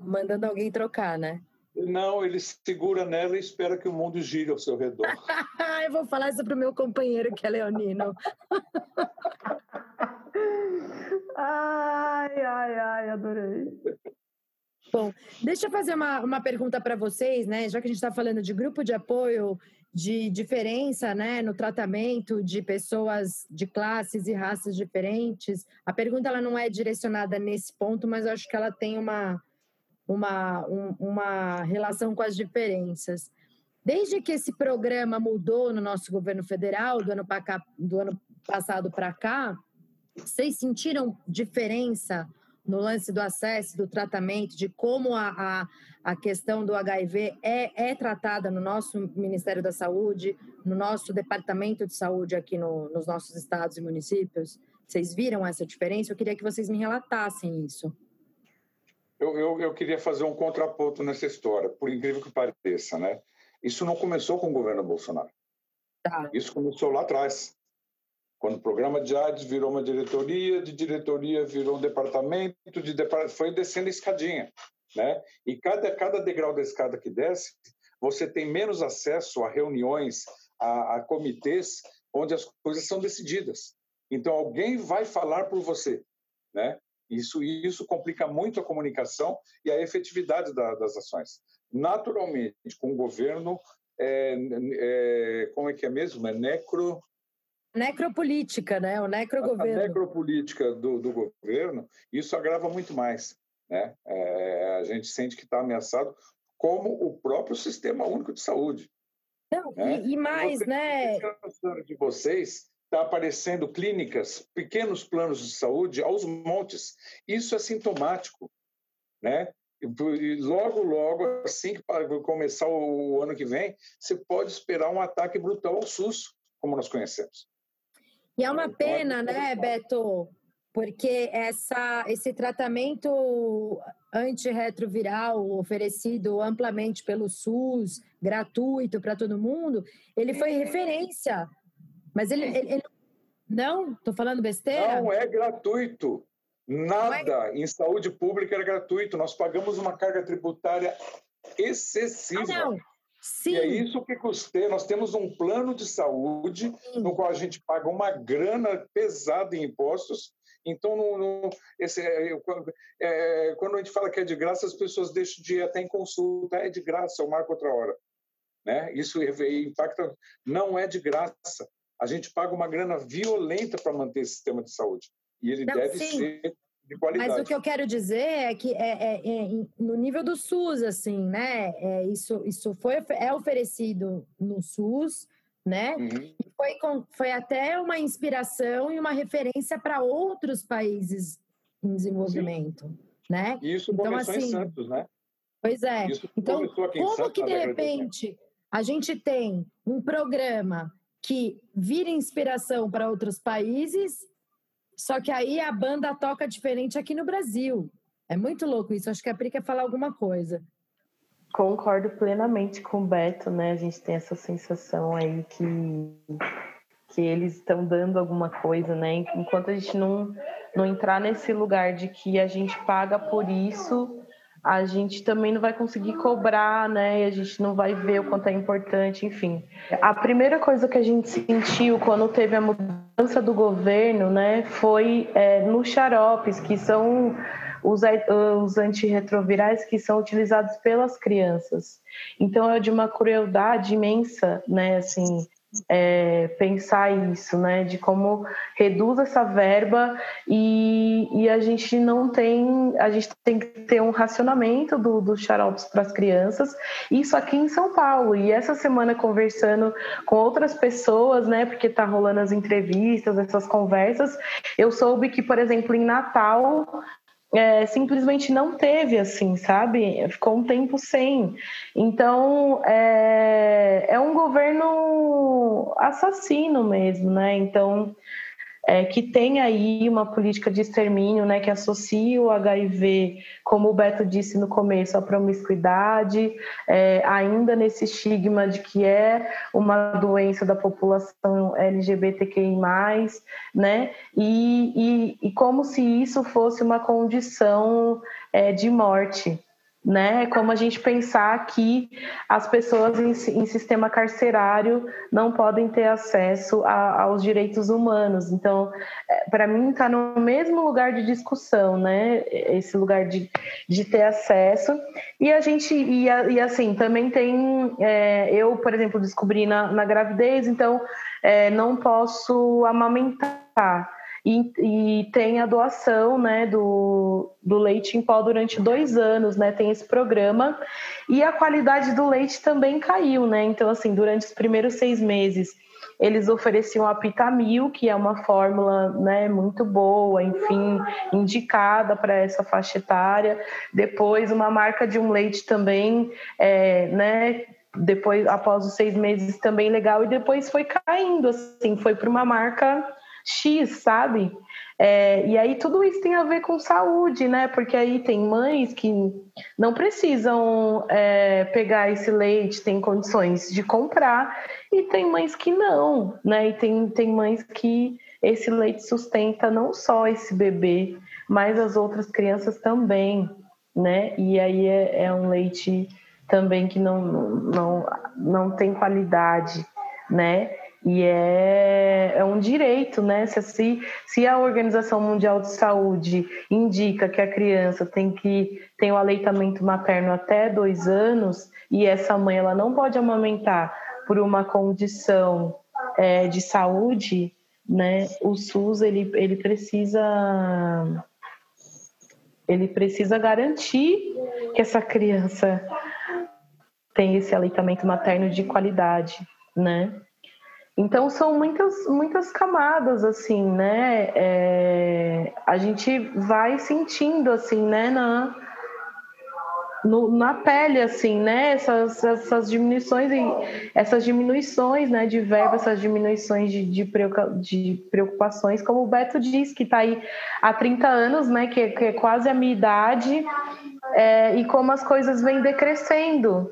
Speaker 3: mandando alguém trocar, né?
Speaker 5: Não, ele segura nela e espera que o mundo gire ao seu redor.
Speaker 3: Eu vou falar isso pro meu companheiro que é leonino. ai, ai, ai, adorei. Bom, deixa eu fazer uma, uma pergunta para vocês, né? Já que a gente está falando de grupo de apoio, de diferença né, no tratamento de pessoas de classes e raças diferentes. A pergunta ela não é direcionada nesse ponto, mas eu acho que ela tem uma, uma, um, uma relação com as diferenças. Desde que esse programa mudou no nosso governo federal, do ano, cá, do ano passado para cá, vocês sentiram diferença no lance do acesso, do tratamento, de como a, a, a questão do HIV é, é tratada no nosso Ministério da Saúde, no nosso Departamento de Saúde aqui no, nos nossos estados e municípios? Vocês viram essa diferença? Eu queria que vocês me relatassem isso.
Speaker 5: Eu, eu, eu queria fazer um contraponto nessa história, por incrível que pareça, né? Isso não começou com o governo Bolsonaro. Tá. Isso começou lá atrás. Quando o programa de AIDS virou uma diretoria, de diretoria virou um departamento, de foi descendo a escadinha. Né? E cada, cada degrau da escada que desce, você tem menos acesso a reuniões, a, a comitês, onde as coisas são decididas. Então, alguém vai falar por você. Né? Isso, isso complica muito a comunicação e a efetividade da, das ações. Naturalmente, com o governo, é, é, como é que é mesmo? É necro
Speaker 3: necropolítica, né? O necrogoverno.
Speaker 5: A necropolítica do, do governo, isso agrava muito mais. Né? É, a gente sente que está ameaçado, como o próprio Sistema Único de Saúde.
Speaker 3: Não, né? e, e, mais, Você, né?
Speaker 5: De vocês está aparecendo clínicas, pequenos planos de saúde aos montes. Isso é sintomático, né? E logo, logo, assim que começar o ano que vem, você pode esperar um ataque brutal ao SUS, como nós conhecemos.
Speaker 3: E é uma pena, né, Beto? Porque essa, esse tratamento antirretroviral oferecido amplamente pelo SUS, gratuito para todo mundo, ele foi referência. Mas ele, ele, ele não? Estou falando besteira?
Speaker 5: Não é gratuito. Nada é... em saúde pública é gratuito. Nós pagamos uma carga tributária excessiva. Ah, não. Sim. E é isso que custeia. Nós temos um plano de saúde Sim. no qual a gente paga uma grana pesada em impostos. Então, no, no, esse, é, é, quando a gente fala que é de graça, as pessoas deixam de ir até em consulta. É de graça, eu marco outra hora. Né? Isso impacta, não é de graça. A gente paga uma grana violenta para manter esse sistema de saúde. E ele não, deve sim. ser de qualidade.
Speaker 3: Mas o que eu quero dizer é que é, é, é no nível do SUS, assim, né? É, isso, isso foi, é oferecido no SUS, né? Uhum. E foi, foi até uma inspiração e uma referência para outros países em desenvolvimento, Sim. né?
Speaker 5: E isso então, começou assim, em Santos, né?
Speaker 3: Pois é. Isso então, como Santos, que de repente a gente tem um programa que vira inspiração para outros países, só que aí a banda toca diferente aqui no Brasil. É muito louco isso. Acho que a Pri quer falar alguma coisa.
Speaker 4: Concordo plenamente com o Beto, né? A gente tem essa sensação aí que, que eles estão dando alguma coisa, né? Enquanto a gente não, não entrar nesse lugar de que a gente paga por isso, a gente também não vai conseguir cobrar, né? E a gente não vai ver o quanto é importante, enfim. A primeira coisa que a gente sentiu quando teve a mudança do governo, né, foi é, nos xaropes, que são os, os antirretrovirais que são utilizados pelas crianças. Então é de uma crueldade imensa, né? Assim, é, pensar isso, né? De como reduz essa verba e, e, a gente não tem, a gente tem que ter um racionamento dos do xaropes para as crianças. Isso aqui em São Paulo. E essa semana conversando com outras pessoas, né? Porque tá rolando as entrevistas, essas conversas, eu soube que, por exemplo, em Natal é, simplesmente não teve, assim, sabe? Ficou um tempo sem. Então, é, é um governo assassino mesmo, né? Então, é, que tem aí uma política de extermínio, né, que associa o HIV, como o Beto disse no começo, à promiscuidade, é, ainda nesse estigma de que é uma doença da população LGBTQI+, né, e, e, e como se isso fosse uma condição é, de morte, né? Como a gente pensar que as pessoas em, em sistema carcerário não podem ter acesso a, aos direitos humanos. Então, é, para mim, está no mesmo lugar de discussão, né? Esse lugar de, de ter acesso. E a gente, e, e assim, também tem. É, eu, por exemplo, descobri na, na gravidez, então é, não posso amamentar. E, e, tem a doação né, do, do leite em pó durante dois anos, né? Tem esse programa. E a qualidade do leite também caiu, né? Então, assim, durante os primeiros seis meses, eles ofereciam a Pitamil, que é uma fórmula né, muito boa, enfim, indicada para essa faixa etária. Depois, uma marca de um leite também, é, né? Depois, após os seis meses, também legal. E depois foi caindo, assim, foi para uma marca X, sabe? É, e aí tudo isso tem a ver com saúde, né? Porque aí tem mães que não precisam é, pegar esse leite, tem condições de comprar, e tem mães que não, né? E tem, tem mães que esse leite sustenta não só esse bebê, mas as outras crianças também, né? E aí é, é um leite também que não, não, não tem qualidade, né? E é, é um direito, né? Se, se a Organização Mundial de Saúde indica que a criança tem que ter o aleitamento materno até dois anos e essa mãe ela não pode amamentar por uma condição é, de saúde, né? O SUS ele, ele precisa ele precisa garantir que essa criança tem esse aleitamento materno de qualidade, né? Então são muitas, muitas camadas assim, né? É, a gente vai sentindo assim, né? Na, no, na pele, assim, né? Essas, essas diminuições, essas diminuições, né? De verba, essas diminuições de, de, de preocupações, como o Beto diz, que está aí há 30 anos, né? Que, que é quase a minha idade, é, e como as coisas vêm decrescendo,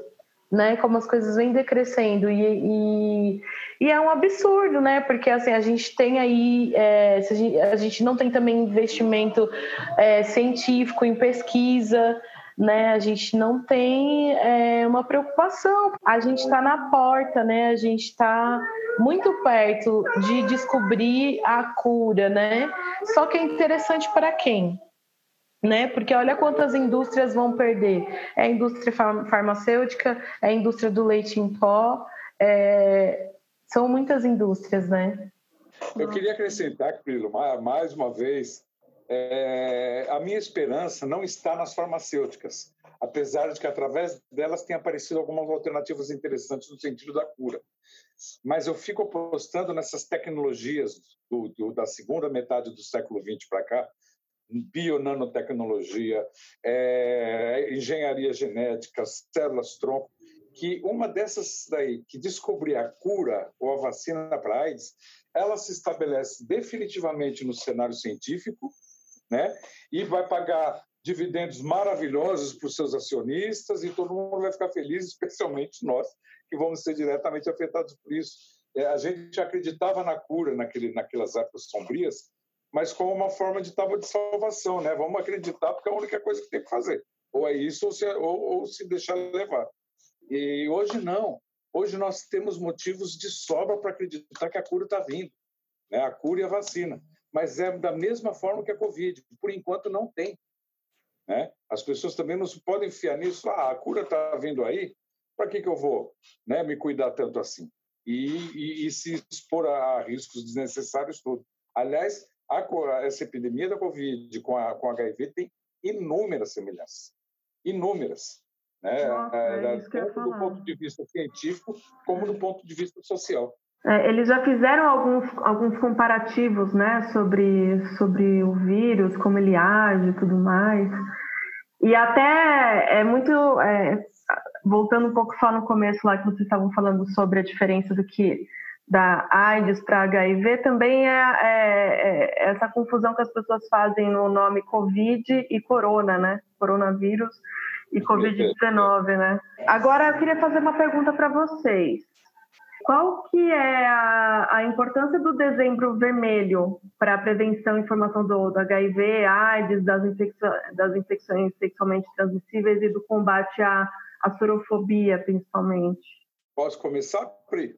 Speaker 4: né? Como as coisas vêm decrescendo e, e e é um absurdo, né? Porque assim, a gente tem aí, é, a, gente, a, gente, não tem também investimento é, científico em pesquisa, né? A gente não tem é, uma preocupação. A gente está na porta, né? A gente está muito perto de descobrir a cura, né? Só que é interessante para quem?
Speaker 6: Né? Porque olha quantas indústrias vão perder. É a indústria farmacêutica, é a indústria do leite em pó, é... são muitas indústrias, né?
Speaker 5: Eu queria acrescentar, Prilo, mais uma vez, é... a minha esperança não está nas farmacêuticas, apesar de que através delas tenham aparecido algumas alternativas interessantes no sentido da cura. Mas eu fico apostando nessas tecnologias do, do, da segunda metade do século XX para cá, bionanotecnologia, é, engenharia genética, células-tronco, que uma dessas daí que descobrir a cura ou a vacina para AIDS, ela se estabelece definitivamente no cenário científico, né? E vai pagar dividendos maravilhosos para os seus acionistas e todo mundo vai ficar feliz, especialmente nós que vamos ser diretamente afetados por isso. É, a gente acreditava na cura naquele, naquelas épocas sombrias, mas como uma forma de tábua de salvação, né? Vamos acreditar porque é a única coisa que tem que fazer. Ou é isso ou se, ou, ou se deixar levar. E hoje não. Hoje nós temos motivos de sobra para acreditar que a cura está vindo, né? A cura e a vacina. Mas é da mesma forma que a Covid. Por enquanto não tem. Né? As pessoas também não se podem fiar nisso. Ah, a cura está vindo aí, para que, que eu vou né, me cuidar tanto assim? E, e, e se expor a riscos desnecessários todos. Aliás, a, essa epidemia da Covid com a com HIV tem inúmeras semelhanças, inúmeras, né?
Speaker 6: Nossa, é,
Speaker 5: é tanto do ponto de vista científico como do ponto de vista social.
Speaker 6: É, eles já fizeram alguns, alguns comparativos, né, sobre, sobre o vírus, como ele age e tudo mais. E até é muito. É, voltando um pouco só no começo lá que vocês estavam falando sobre a diferença do que da AIDS para HIV também é, é, é, essa confusão que as pessoas fazem no nome Covid e Corona, né? Coronavírus e Covid-19, né? Agora eu queria fazer uma pergunta para vocês. Qual que é a, a, importância do dezembro vermelho para a prevenção e informação do, do HIV, AIDS, das, infecções, das infecções sexualmente transmissíveis e do combate à, à sorofobia, principalmente?
Speaker 5: Posso começar, Pri?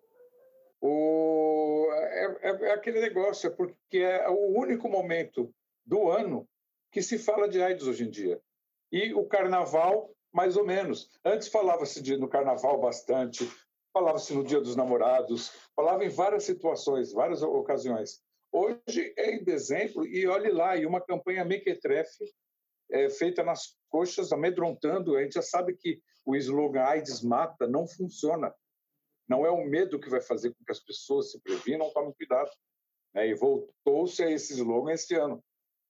Speaker 5: O, é, é, é, aquele negócio, é porque é o único momento do ano que se fala de AIDS hoje em dia. E o carnaval, mais ou menos. Antes falava-se no carnaval bastante, falava-se no Dia dos Namorados, falava em várias situações, várias ocasiões. Hoje é em dezembro e olhe lá, e uma campanha mequetrefe é, feita nas coxas, amedrontando. A gente já sabe que o slogan AIDS mata não funciona. Não é o medo que vai fazer com que as pessoas se previnam, tomem cuidado. Né? E voltou-se a esse slogan este ano.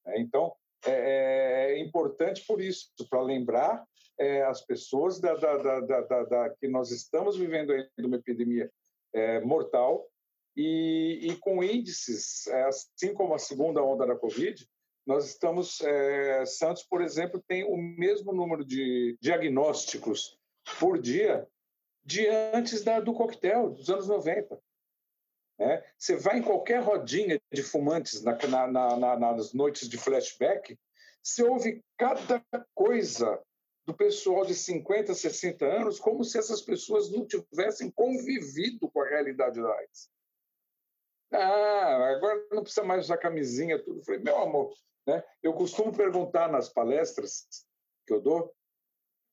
Speaker 5: Né? Então, é, é, é importante por isso, para lembrar é, as pessoas da, da, da, da, que nós estamos vivendo aí uma epidemia é, mortal e, e, com índices, é, assim como a segunda onda da Covid, nós estamos, é, Santos, por exemplo, tem o mesmo número de diagnósticos por dia de antes da, do coquetel, dos anos 90. Né? Você vai em qualquer rodinha de fumantes na, na, na, nas noites de flashback, você ouve cada coisa do pessoal de 50, 60 anos, como se essas pessoas não tivessem convivido com a realidade da AIDS. Ah, agora não precisa mais usar camisinha, tudo. Eu falei, meu amor, né? eu costumo perguntar nas palestras que eu dou,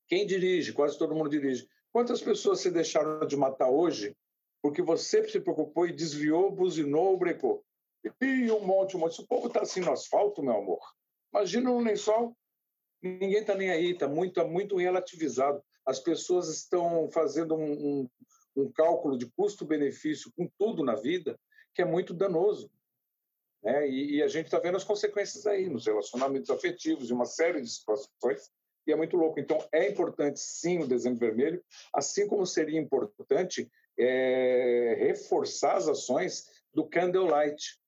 Speaker 5: quem dirige? Quase todo mundo dirige. Quantas pessoas se deixaram de matar hoje porque você se preocupou e desviou, buzinou, brecou? E um monte, um monte. O povo está assim no asfalto, meu amor. Imagina no lençol. Ninguém está nem aí, está muito, tá muito relativizado. As pessoas estão fazendo um, um, um cálculo de custo-benefício com tudo na vida que é muito danoso. Né? E, e a gente está vendo as consequências aí nos relacionamentos afetivos, e uma série de situações, e é muito louco. Então, é importante, sim, o dezembro vermelho, assim como seria importante é, reforçar as ações do Candlelight,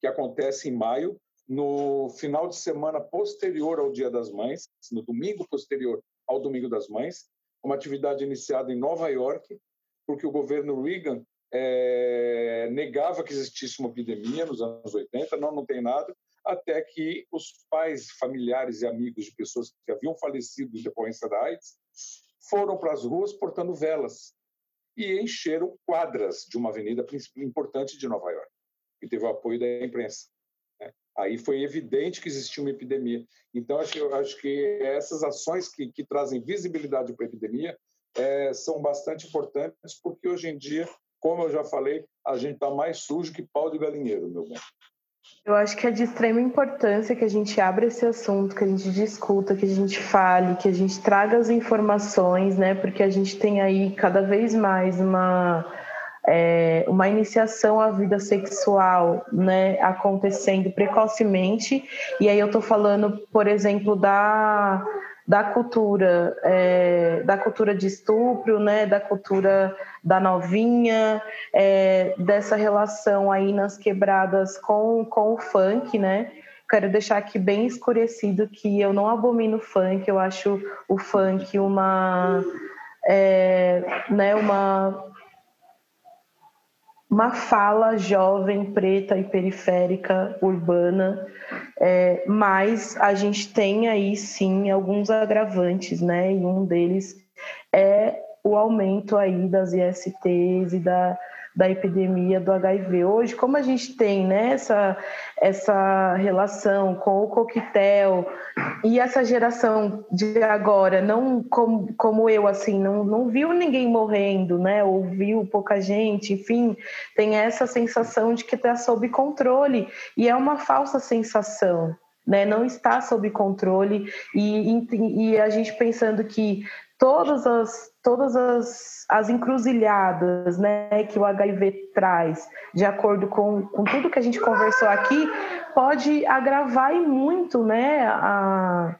Speaker 5: que acontece em maio, no final de semana posterior ao Dia das Mães, no domingo posterior ao Domingo das Mães, uma atividade iniciada em Nova York, porque o governo Reagan é, negava que existisse uma epidemia nos anos 80, não, não tem nada, até que os pais, familiares e amigos de pessoas que haviam falecido em decorrência da AIDS foram para as ruas portando velas e encheram quadras de uma avenida importante de Nova York, que teve o apoio da imprensa. Aí foi evidente que existia uma epidemia. Então, acho, eu acho que essas ações que, que trazem visibilidade para a epidemia é, são bastante importantes, porque hoje em dia, como eu já falei, a gente está mais sujo que pau de galinheiro, meu bem.
Speaker 4: Eu acho que é de extrema importância que a gente abra esse assunto, que a gente discuta, que a gente fale, que a gente traga as informações, né? Porque a gente tem aí cada vez mais uma, é, uma iniciação à vida sexual, né? Acontecendo precocemente. E aí eu estou falando, por exemplo, da da cultura, é, da cultura de estupro, né, da cultura da novinha, é, dessa relação aí nas quebradas com, com o funk, né? Quero deixar aqui bem escurecido que eu não abomino funk, eu acho o funk uma, é, né, uma uma fala jovem, preta e periférica, urbana, é, mas a gente tem aí sim alguns agravantes, né? E um deles é o aumento aí das ISTs e da, da epidemia do HIV. Hoje, como a gente tem né, essa, essa relação com o coquetel e essa geração de agora, não como, como eu, assim, não, não viu ninguém morrendo, né, ou viu pouca gente, enfim, tem essa sensação de que está sob controle, e é uma falsa sensação. Né, não está sob controle e, e a gente pensando que todas as, todas as, as encruzilhadas né, que o HIV traz, de acordo com, com tudo que a gente conversou aqui, pode agravar e muito né, a,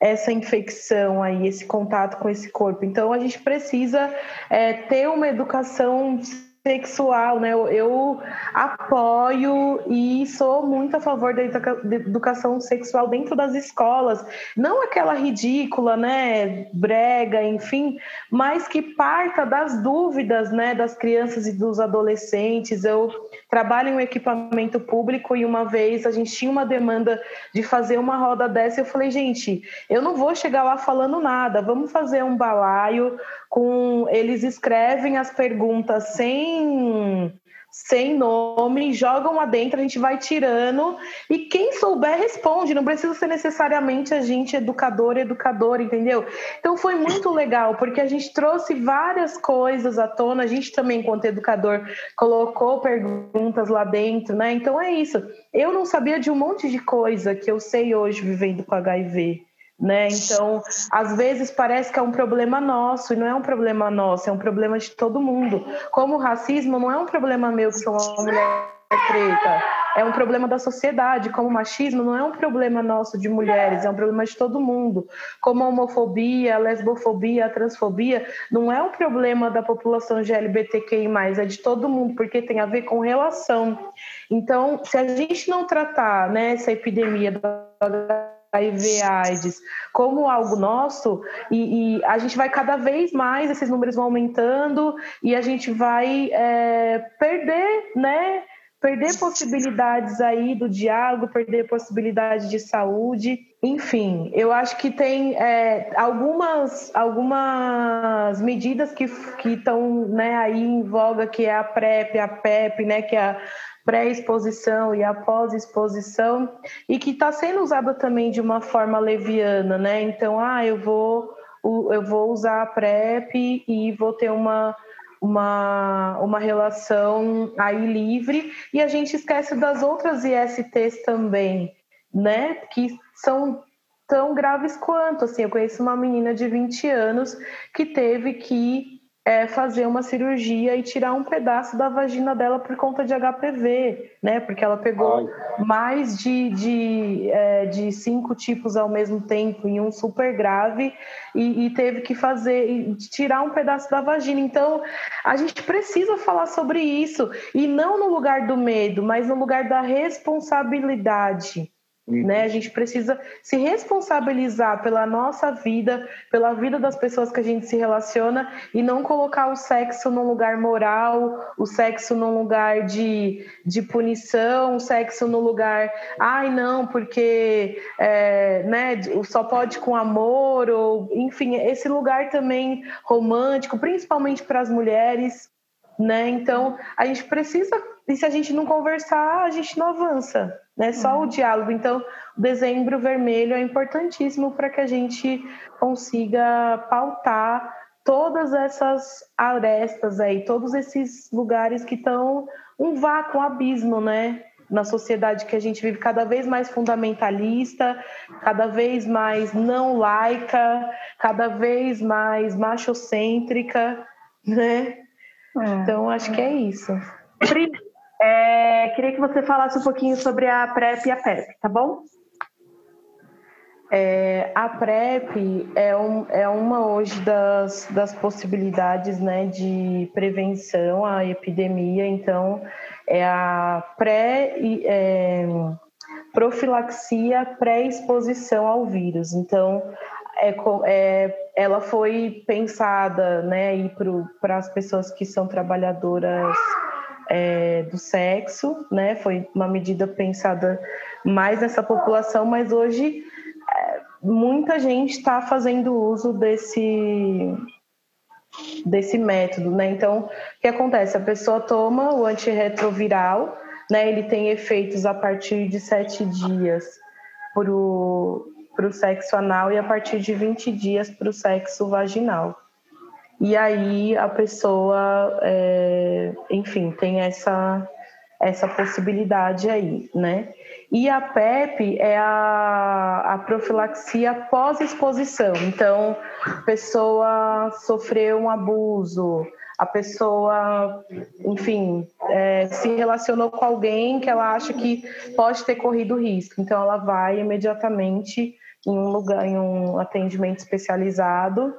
Speaker 4: essa infecção aí, esse contato com esse corpo. Então a gente precisa é, ter uma educação sexual, né? Eu, eu, apoio e sou muito a favor da educação sexual dentro das escolas, não aquela ridícula, né, brega, enfim, mas que parta das dúvidas, né, das crianças e dos adolescentes. Eu trabalho em um equipamento público e uma vez a gente tinha uma demanda de fazer uma roda dessa, eu falei, gente, eu não vou chegar lá falando nada, vamos fazer um balaio com eles escrevem as perguntas sem sem nome, jogam lá dentro, a gente vai tirando e quem souber responde, não precisa ser necessariamente a gente educador, educador, entendeu? Então foi muito legal, porque a gente trouxe várias coisas à tona, a gente também, enquanto educador, colocou perguntas lá dentro, né? Então é isso. Eu não sabia de um monte de coisa que eu sei hoje vivendo com HIV né? Então, às vezes parece que é um problema nosso e não é um problema nosso, é um problema de todo mundo. Como o racismo não é um problema meu que sou uma mulher preta, é um problema da sociedade. Como o machismo não é um problema nosso de mulheres, é um problema de todo mundo. Como a homofobia, a lesbofobia, a transfobia não é um problema da população LGBTQI+, é de todo mundo, porque tem a ver com relação. Então, se a gente não tratar né, essa epidemia da HIV AIDS como algo nosso e, e, a gente vai cada vez mais esses números vão aumentando e a gente vai é, perder, né? Perder possibilidades aí do diálogo, perder possibilidade de saúde, enfim, eu acho que tem é, algumas, algumas medidas que estão né, aí em voga, que é a PrEP, a PEP, né, que é a pré-exposição e a pós-exposição, e que está sendo usada também de uma forma leviana, né? Então, ah, eu vou, eu vou usar a PrEP e vou ter uma, uma, uma relação aí livre, e a gente esquece das outras ISTs também, né? Que são tão graves quanto. Assim, eu conheço uma menina de 20 anos que teve que é, fazer uma cirurgia e tirar um pedaço da vagina dela por conta de HPV, né? Porque ela pegou Ai. mais de, de, é, de cinco tipos ao mesmo tempo em um super grave e, e teve que fazer, tirar um pedaço da vagina. Então, a gente precisa falar sobre isso e não no lugar do medo, mas no lugar da responsabilidade. Uhum. Né? A gente precisa se responsabilizar pela nossa vida, pela vida das pessoas que a gente se relaciona e não colocar o sexo num lugar moral, o sexo num lugar de, de punição, o sexo no lugar, ai não, porque é, né, só pode com amor, ou enfim, esse lugar também romântico, principalmente para as mulheres. Né? Então, a gente precisa e se a gente não conversar, a gente não avança, né? Só uhum. o diálogo. Então, o dezembro vermelho é importantíssimo para que a gente consiga pautar todas essas arestas aí, todos esses lugares que estão um vácuo, um abismo, né? Na sociedade que a gente vive cada vez mais fundamentalista, cada vez mais não laica, cada vez mais machocêntrica, né? É. Então, acho que é isso.
Speaker 7: Pri, é, queria que você falasse um pouquinho sobre a PrEP e a PEP, tá bom?
Speaker 4: É, a PrEP é, um, é uma hoje das, das possibilidades né, de prevenção à epidemia, então é a pré é, profilaxia pré-exposição ao vírus. Então é, é, ela foi pensada né, para as pessoas que são trabalhadoras é, do sexo, né? Foi uma medida pensada mais nessa população, mas hoje muita gente está fazendo uso desse desse método, né? Então, o que acontece? A pessoa toma o antirretroviral, né? Ele tem efeitos a partir de sete dias para o sexo anal e a partir de 20 dias para o sexo vaginal. E aí a pessoa, é, enfim, tem essa, essa possibilidade aí, né? E a PEP é a, a profilaxia pós-exposição. Então, a pessoa sofreu um abuso, a pessoa, enfim, é, se relacionou com alguém que ela acha que pode ter corrido risco. Então, ela vai imediatamente em um lugar, em um atendimento especializado,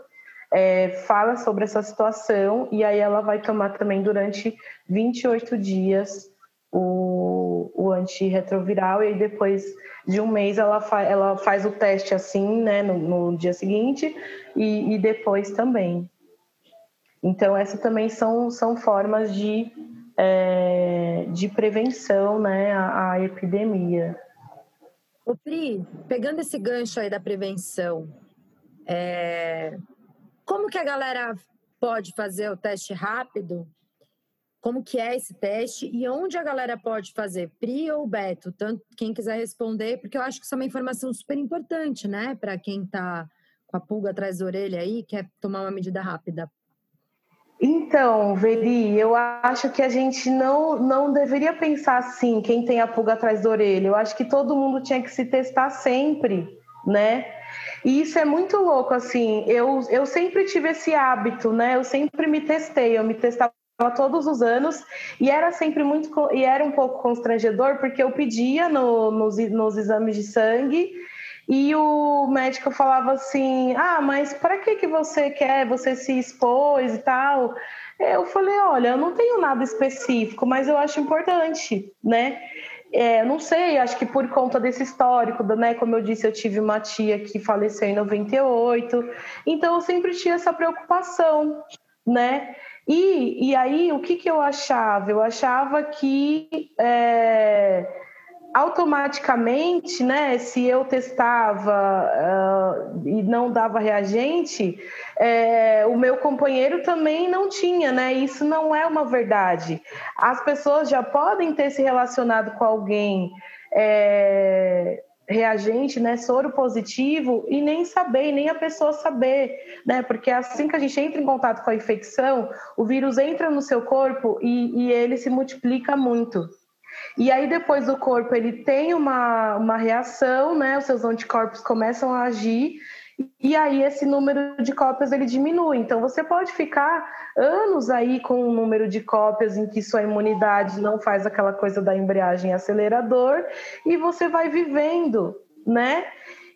Speaker 4: é, fala sobre essa situação e aí ela vai tomar também durante 28 dias o, o antirretroviral e aí depois de um mês ela, fa, ela faz o teste assim, né, no, no dia seguinte e, e, depois também. Então, essas também são, são formas de, é, de prevenção, né, à, à epidemia.
Speaker 3: O Pri, pegando esse gancho aí da prevenção, é, como que a galera pode fazer o teste rápido como que é esse teste e onde a galera pode fazer, Pri ou Beto, tanto quem quiser responder, porque eu acho que isso é uma informação super importante, né, para quem está com a pulga atrás da orelha aí, quer tomar uma medida rápida.
Speaker 4: Então, Veri, eu acho que a gente não, não deveria pensar assim, quem tem a pulga atrás da orelha. Eu acho que todo mundo tinha que se testar sempre, né? E isso é muito louco, assim. Eu, eu sempre tive esse hábito, né? Eu sempre me testei, eu me testava todos os anos e era sempre muito e era um pouco constrangedor porque eu pedia no, nos, nos exames de sangue e o médico falava assim ah mas para que que você quer você se expôs e tal eu falei olha eu não tenho nada específico mas eu acho importante né é, não sei, acho que por conta desse histórico, né? Como eu disse, eu tive uma tia que faleceu em 98, então eu sempre tinha essa preocupação, né? E, e aí, o que, que eu achava? Eu achava que é, automaticamente, né, se eu testava uh, e não dava reagente, é, o meu companheiro também não tinha, né? Isso não é uma verdade. As pessoas já podem ter se relacionado com alguém. É, reagente, né, soro positivo e nem saber, nem a pessoa saber, né, porque assim que a gente entra em contato com a infecção, o vírus entra no seu corpo e, e ele se multiplica muito. E aí depois o corpo ele tem uma, uma reação, né, os seus anticorpos começam a agir e aí esse número de cópias ele diminui. Então você pode ficar anos aí com um número de cópias em que sua imunidade não faz aquela coisa da embreagem acelerador e você vai vivendo, né?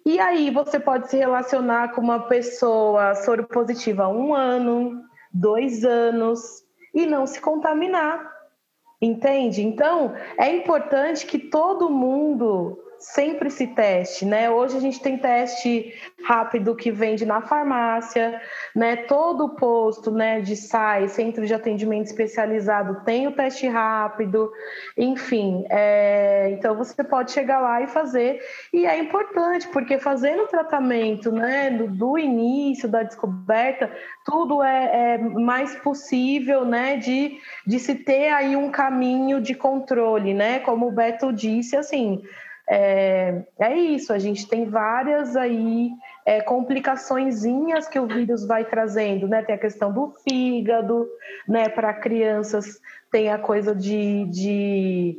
Speaker 4: E aí você pode se relacionar com uma pessoa soro positiva um ano, dois anos e não se contaminar. Entende? Então, é importante que todo mundo sempre se teste, né? Hoje a gente tem teste rápido que vende na farmácia, né? Todo posto, né, de SAI, centro de atendimento especializado, tem o teste rápido, enfim. É... então você pode chegar lá e fazer, e é importante porque fazendo o tratamento, né, do, do início da descoberta, tudo é, é, mais possível, né, de, de se ter aí um caminho de controle, né? Como o Beto disse, assim é, é isso, a gente tem várias aí é, complicaçõezinhas que o vírus vai trazendo, né? Tem a questão do fígado, né? Para crianças tem a coisa de, de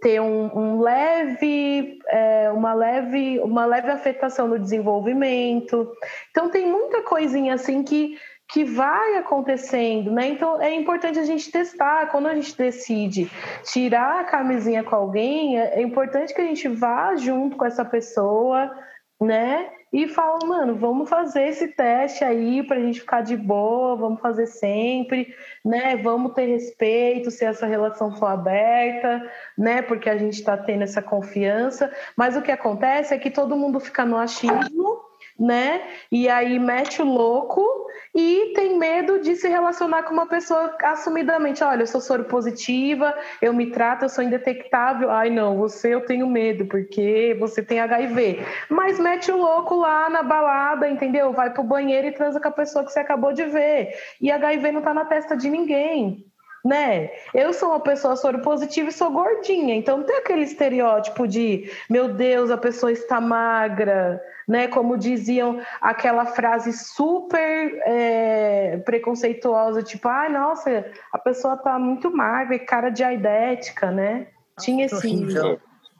Speaker 4: ter um, um leve, é, uma leve, uma leve afetação no desenvolvimento. Então tem muita coisinha assim que que vai acontecendo, né? Então é importante a gente testar. Quando a gente decide tirar a camisinha com alguém, é, é importante que a gente vá junto com essa pessoa, né? E fala, mano, vamos fazer esse teste aí para a gente ficar de boa, vamos fazer sempre, né? Vamos ter respeito se essa relação for aberta, né? Porque a gente está tendo essa confiança. Mas o que acontece é que todo mundo fica no achismo né? E aí mete o louco e tem medo de se relacionar com uma pessoa assumidamente. Olha, eu sou soro positiva, eu me trato, eu sou indetectável. Ai, não, você eu tenho medo, porque você tem HIV. Mas mete o louco lá na balada, entendeu? Vai pro banheiro e transa com a pessoa que você acabou de ver. E HIV não tá na testa de ninguém né? Eu sou uma pessoa soro positiva e sou gordinha, então não tem aquele estereótipo de, meu Deus, a pessoa está magra, né? Como diziam aquela frase super é, preconceituosa, tipo, ai, ah, nossa, a pessoa está muito magra, cara de aidética, né? Tinha esse,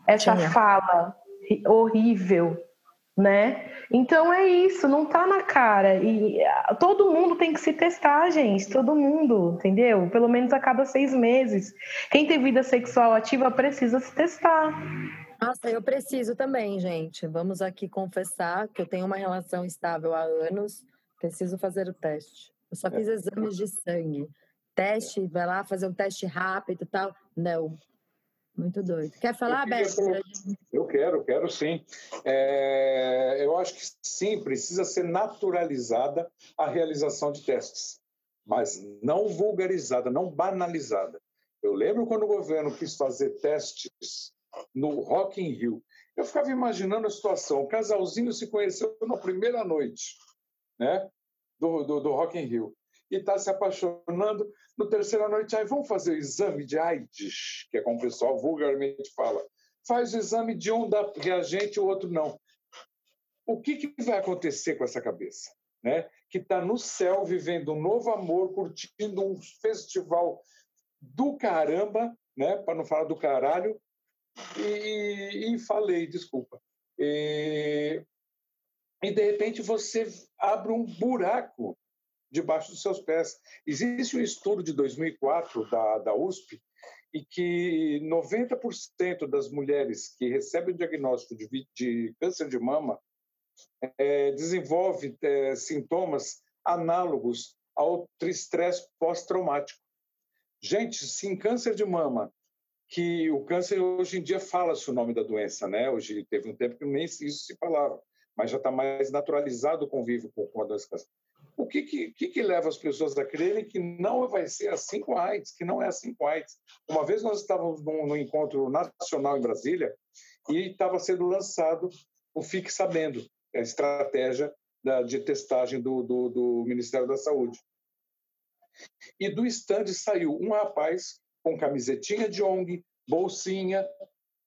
Speaker 4: essa Tinha. fala horrível né? Então é isso, não tá na cara. E ah, todo mundo tem que se testar, gente. Todo mundo, entendeu? Pelo menos a cada seis meses. Quem tem vida sexual ativa precisa se testar.
Speaker 3: Nossa, eu preciso também, gente. Vamos aqui confessar que eu tenho uma relação estável há anos. Preciso fazer o teste. Eu só fiz exames de sangue. Teste, vai lá fazer um teste rápido e tal. Não, muito doido. Quer falar, Beto?
Speaker 5: Eu quero, quero sim. É, eu acho que sim, precisa ser naturalizada a realização de testes, mas não vulgarizada, não banalizada. Eu lembro quando o governo quis fazer testes no Rock in Rio. Eu ficava imaginando a situação. O casalzinho se conheceu na primeira noite né, do, do, do Rock in Rio e está se apaixonando. No terceira noite, aí vamos fazer o exame de AIDS, que é como o pessoal vulgarmente fala. Faz o exame de um dá reagente, o outro não. O que, que vai acontecer com essa cabeça? Né? Que está no céu, vivendo um novo amor, curtindo um festival do caramba, né? para não falar do caralho, e, e falei, desculpa. E, e de repente você abre um buraco debaixo dos seus pés. Existe um estudo de 2004 da, da USP e que 90% das mulheres que recebem o diagnóstico de, de câncer de mama é, desenvolve é, sintomas análogos ao estresse pós-traumático. Gente, se em câncer de mama, que o câncer hoje em dia fala-se o nome da doença, né? Hoje teve um tempo que nem isso se falava, mas já está mais naturalizado o convívio com, com a doença câncer. O que, que, que, leva as pessoas a crerem que não vai ser assim com a AIDS, que não é assim com a AIDS? Uma vez nós estávamos num, num encontro nacional em Brasília e estava sendo lançado o Fique Sabendo, a estratégia da, de testagem do, do, do Ministério da Saúde. E do estande saiu um rapaz com camisetinha de ONG, bolsinha,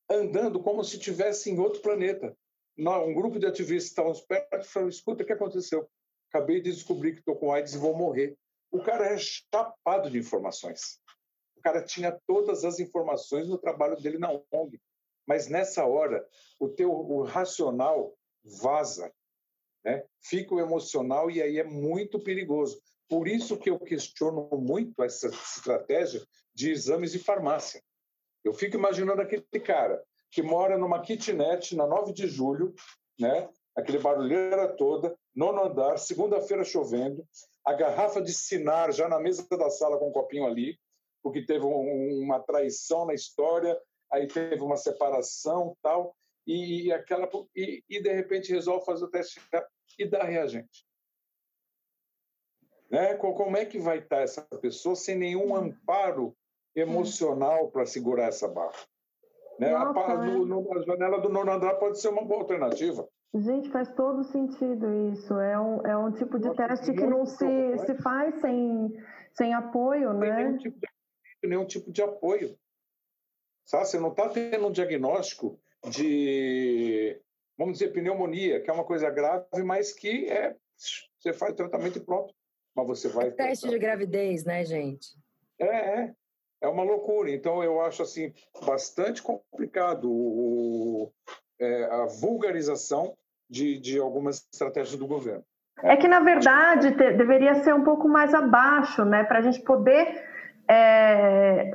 Speaker 5: andando como se estivesse em outro planeta. Um grupo de ativistas estavam perto e falaram: escuta, o que aconteceu? Acabei de descobrir que estou com AIDS e vou morrer. O cara é chapado de informações. O cara tinha todas as informações no trabalho dele na ONG. Mas nessa hora, o teu o racional vaza, né? fica o emocional e aí é muito perigoso. Por isso que eu questiono muito essa estratégia de exames de farmácia. Eu fico imaginando aquele cara que mora numa kitnet na 9 de julho, né? aquele barulheira toda, nono andar, segunda-feira chovendo, a garrafa de Sinar já na mesa da sala com um copinho ali, porque teve um, uma traição na história, aí teve uma separação tal, e, aquela, e, e de repente resolve fazer o teste e dá reagente. Né? Como é que vai estar essa pessoa sem nenhum amparo emocional para segurar essa barra? Né? Nossa, a, no, no, a janela do nono andar pode ser uma boa alternativa.
Speaker 4: Gente, faz todo sentido isso. É um, é um tipo de Nossa, teste que não se, se faz sem, sem apoio, não né?
Speaker 5: Nenhum tipo, de, nenhum tipo de apoio. Sabe? Você não está tendo um diagnóstico de, vamos dizer, pneumonia, que é uma coisa grave, mas que é, você faz o tratamento e pronto. Mas você vai. É
Speaker 3: teste de gravidez, né, gente?
Speaker 5: É, é. É uma loucura. Então, eu acho assim bastante complicado o, é, a vulgarização de, de algumas estratégias do governo.
Speaker 7: É que, na verdade, te, deveria ser um pouco mais abaixo, né? Para a gente poder é,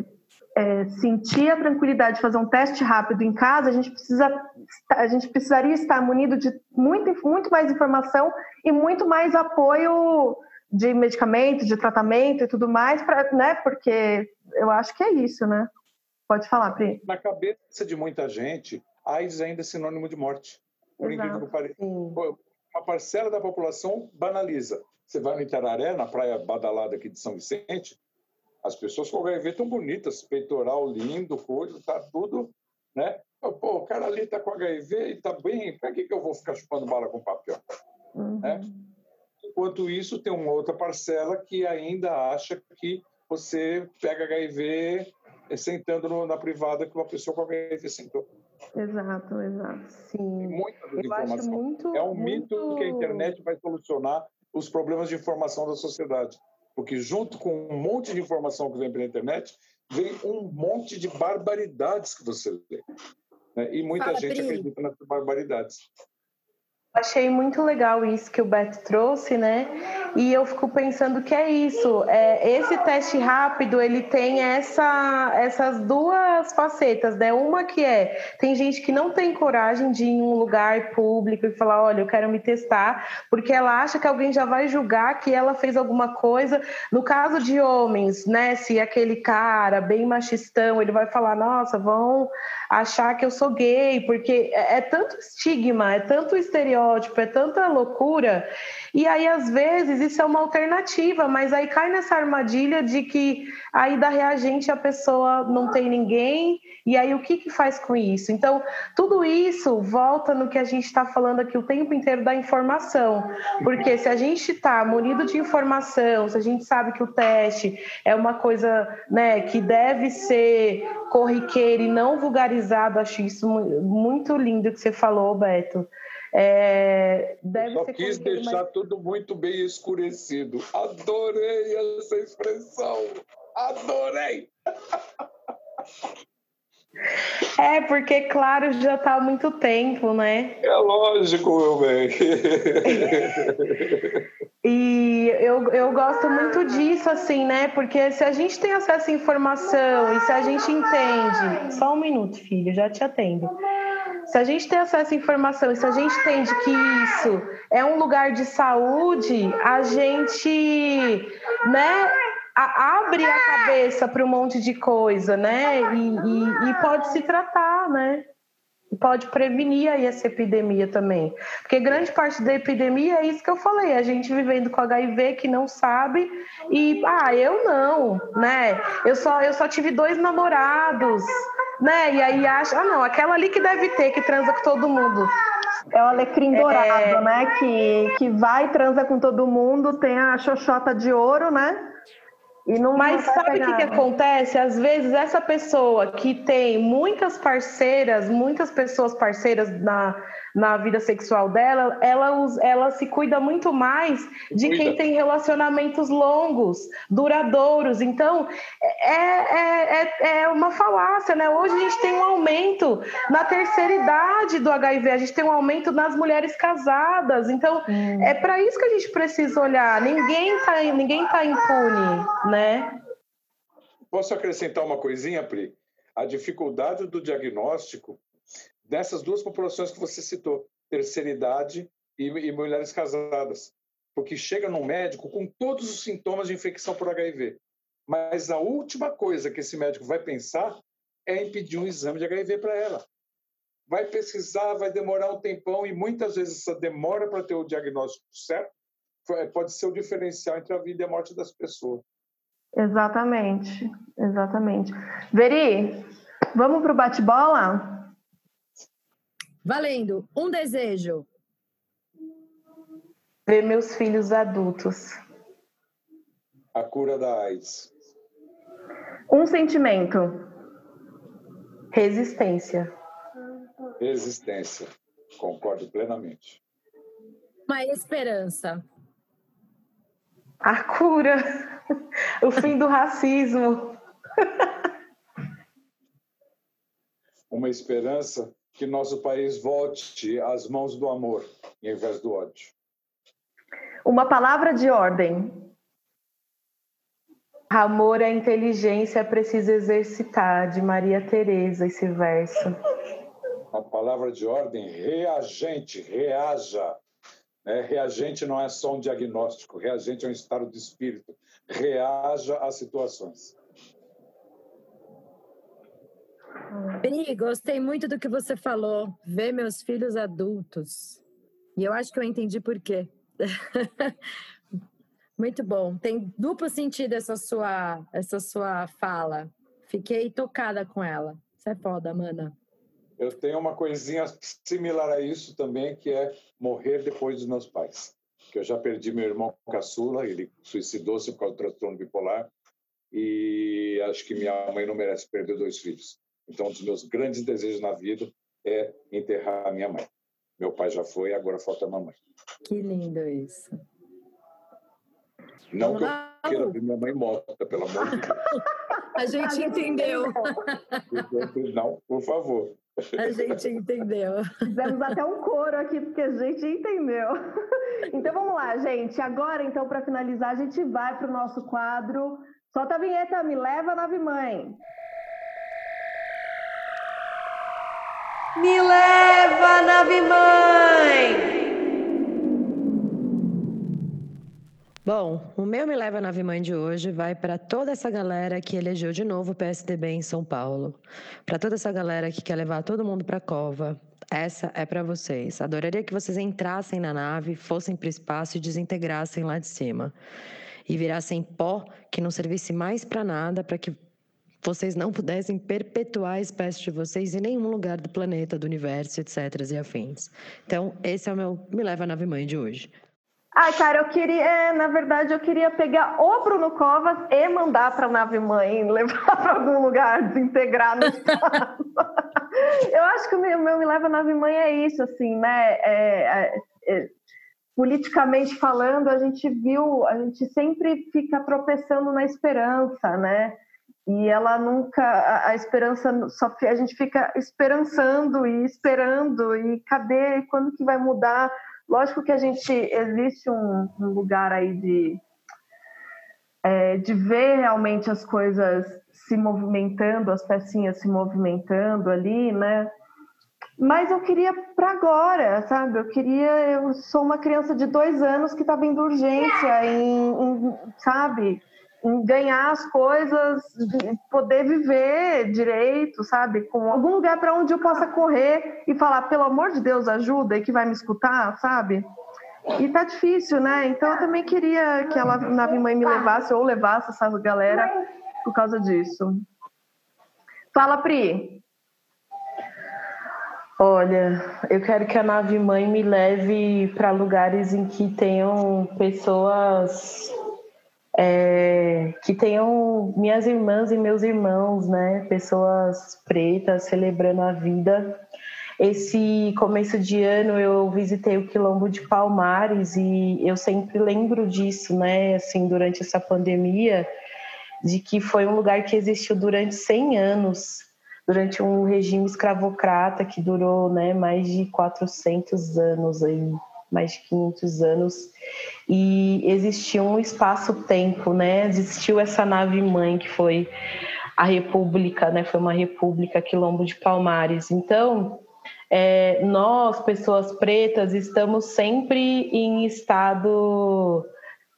Speaker 7: é, sentir a tranquilidade de fazer um teste rápido em casa, a gente, precisa, a gente precisaria estar munido de muito, muito mais informação e muito mais apoio de medicamento, de tratamento e tudo mais, pra, né? Porque eu acho que é isso, né? Pode falar, Pri.
Speaker 5: Na cabeça de muita gente, AIDS ainda é sinônimo de morte. Por Exato, incrível que pareça. Uma parcela da população banaliza. Você vai no Itararé, na praia badalada aqui de São Vicente, as pessoas com HIV estão bonitas, peitoral lindo, coisa, tá tudo, né? Pô, o cara ali tá com HIV e tá bem, para que, que eu vou ficar chupando bala com papel? Uhum. Né? Enquanto isso, tem uma outra parcela que ainda acha que você pega HIV sentando na privada que uma pessoa com HIV sentou.
Speaker 4: Exato, exato. Sim.
Speaker 5: Muita desinformação. Muito, é um muito... mito que a internet vai solucionar os problemas de informação da sociedade. Porque junto com um monte de informação que vem pela internet, vem um monte de barbaridades que você lê. Né? E muita Fala, gente Pri. acredita nessas barbaridades.
Speaker 4: Achei muito legal isso que o Beto trouxe, né? E eu fico pensando que é isso. É, esse teste rápido ele tem essa, essas duas facetas, né? Uma que é tem gente que não tem coragem de ir em um lugar público e falar, olha, eu quero me testar, porque ela acha que alguém já vai julgar que ela fez alguma coisa. No caso de homens, né? Se aquele cara bem machistão, ele vai falar, nossa, vão achar que eu sou gay, porque é, é tanto estigma, é tanto estereótipo, é tanta loucura. E aí, às vezes, isso é uma alternativa, mas aí cai nessa armadilha de que aí dá reagente a pessoa não tem ninguém, e aí o que, que faz com isso? Então, tudo isso volta no que a gente está falando aqui o tempo inteiro da informação, porque se a gente está munido de informação, se a gente sabe que o teste é uma coisa né, que deve ser corriqueira e não vulgarizado, acho isso muito lindo que você falou, Beto. É,
Speaker 5: deve só quis deixar mas... tudo muito bem escurecido. Adorei essa expressão. Adorei.
Speaker 4: É, porque, claro, já está há muito tempo, né?
Speaker 5: É lógico, meu bem.
Speaker 4: e eu, eu gosto muito disso, assim, né? Porque se a gente tem acesso à informação e se a gente entende. Só um minuto, filho, já te atendo. Se a gente tem acesso à informação e se a gente entende que isso é um lugar de saúde, a gente, né, abre a cabeça para um monte de coisa, né? E, e, e, pode se tratar, né? Pode prevenir aí essa epidemia também. Porque grande parte da epidemia é isso que eu falei, a gente vivendo com HIV que não sabe e ah, eu não, né? Eu só eu só tive dois namorados né? E aí acha, ah, não, aquela ali que deve ter, que transa com todo mundo.
Speaker 7: É o alecrim dourado, é... né? Que, que vai, transa com todo mundo, tem a xoxota de ouro, né?
Speaker 4: E não Mas sabe o que, que acontece? Às vezes essa pessoa que tem muitas parceiras, muitas pessoas parceiras na, na vida sexual dela, ela, ela se cuida muito mais de cuida. quem tem relacionamentos longos, duradouros. Então, é, é, é, é uma falácia, né? Hoje a gente tem um aumento na terceira idade do HIV, a gente tem um aumento nas mulheres casadas. Então, hum. é para isso que a gente precisa olhar. Ninguém está ninguém tá impune, né? né?
Speaker 5: Posso acrescentar uma coisinha, Pri? A dificuldade do diagnóstico dessas duas populações que você citou, terceira idade e, e mulheres casadas. Porque chega no médico com todos os sintomas de infecção por HIV. Mas a última coisa que esse médico vai pensar é impedir um exame de HIV para ela. vai pesquisar, vai demorar um tempão e muitas vezes essa demora para ter o diagnóstico certo pode ser o diferencial entre a vida e a morte das pessoas.
Speaker 7: Exatamente, exatamente. Veri, vamos para o bate-bola?
Speaker 3: Valendo. Um desejo.
Speaker 4: Ver meus filhos adultos.
Speaker 5: A cura da AIDS.
Speaker 7: Um sentimento.
Speaker 4: Resistência.
Speaker 5: Resistência. Concordo plenamente.
Speaker 3: Uma esperança.
Speaker 4: A cura. o fim do racismo.
Speaker 5: Uma esperança que nosso país volte às mãos do amor, em vez do ódio.
Speaker 7: Uma palavra de ordem.
Speaker 4: Amor é inteligência precisa exercitar, de Maria Tereza, esse verso.
Speaker 5: Uma palavra de ordem, reagente, reaja. É, reagente não é só um diagnóstico, reagente é um estado de espírito. Reaja às situações.
Speaker 3: Bri, gostei muito do que você falou. Ver meus filhos adultos. E eu acho que eu entendi por quê. Muito bom. Tem duplo sentido essa sua, essa sua fala. Fiquei tocada com ela. Você é foda, mana.
Speaker 5: Eu tenho uma coisinha similar a isso também, que é morrer depois dos meus pais. Que eu já perdi meu irmão caçula, ele suicidou-se por causa do transtorno bipolar, e acho que minha mãe não merece perder dois filhos. Então, um dos meus grandes desejos na vida é enterrar a minha mãe. Meu pai já foi, agora falta a mamãe.
Speaker 3: Que lindo isso.
Speaker 5: Não que eu queira ver minha mãe morta, pelo amor de Deus.
Speaker 3: A gente entendeu.
Speaker 5: Não, por favor.
Speaker 3: A gente entendeu.
Speaker 7: Fizemos até um coro aqui, porque a gente entendeu. Então vamos lá, gente. Agora, então, para finalizar, a gente vai para o nosso quadro. Solta a vinheta, me leva, nave mãe.
Speaker 8: Me leva, nave mãe!
Speaker 9: Bom, o meu Me Leva Nave Mãe de hoje vai para toda essa galera que elegeu de novo o PSDB em São Paulo. Para toda essa galera que quer levar todo mundo para a cova. Essa é para vocês. Adoraria que vocês entrassem na nave, fossem para o espaço e desintegrassem lá de cima. E virassem pó que não servisse mais para nada, para que vocês não pudessem perpetuar a espécie de vocês em nenhum lugar do planeta, do universo, etc. e afins. Então, esse é o meu Me Leva Nave Mãe de hoje.
Speaker 7: Ai, cara, eu queria, é, na verdade, eu queria pegar o Bruno Covas e mandar para a nave mãe, levar para algum lugar, desintegrar no espaço. eu acho que o meu, meu me leva à nave mãe é isso, assim, né? É, é, é, politicamente falando, a gente viu, a gente sempre fica tropeçando na esperança, né? E ela nunca, a, a esperança só a gente fica esperançando e esperando e cadê, quando que vai mudar? Lógico que a gente existe um, um lugar aí de é, de ver realmente as coisas se movimentando, as pecinhas se movimentando ali, né? Mas eu queria para agora, sabe? Eu queria, eu sou uma criança de dois anos que está vendo urgência em, em, sabe? Ganhar as coisas, poder viver direito, sabe? Com algum lugar para onde eu possa correr e falar, pelo amor de Deus, ajuda e que vai me escutar, sabe? E tá difícil, né? Então eu também queria que ela, nave mãe, me levasse ou levasse essa galera por causa disso. Fala, Pri.
Speaker 4: Olha, eu quero que a nave mãe me leve para lugares em que tenham pessoas é, que tenham minhas irmãs e meus irmãos, né, pessoas pretas celebrando a vida. Esse começo de ano eu visitei o Quilombo de Palmares e eu sempre lembro disso, né, assim, durante essa pandemia, de que foi um lugar que existiu durante 100 anos, durante um regime escravocrata que durou, né, mais de 400 anos aí mais de 500 anos, e existiu um espaço-tempo, né? Existiu essa nave-mãe que foi a República, né? Foi uma República Quilombo de Palmares. Então, é, nós, pessoas pretas, estamos sempre em estado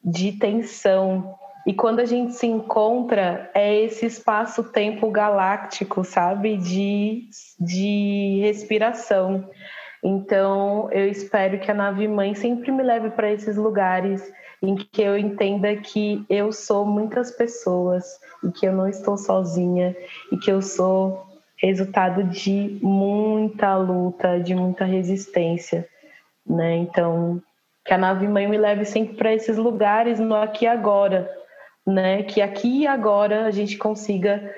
Speaker 4: de tensão, E quando a gente se encontra, é esse espaço-tempo galáctico, sabe? De, de respiração. Então, eu espero que a nave mãe sempre me leve para esses lugares em que eu entenda que eu sou muitas pessoas e que eu não estou sozinha e que eu sou resultado de muita luta, de muita resistência, né? Então, que a nave mãe me leve sempre para esses lugares no aqui e agora, né? Que aqui e agora a gente consiga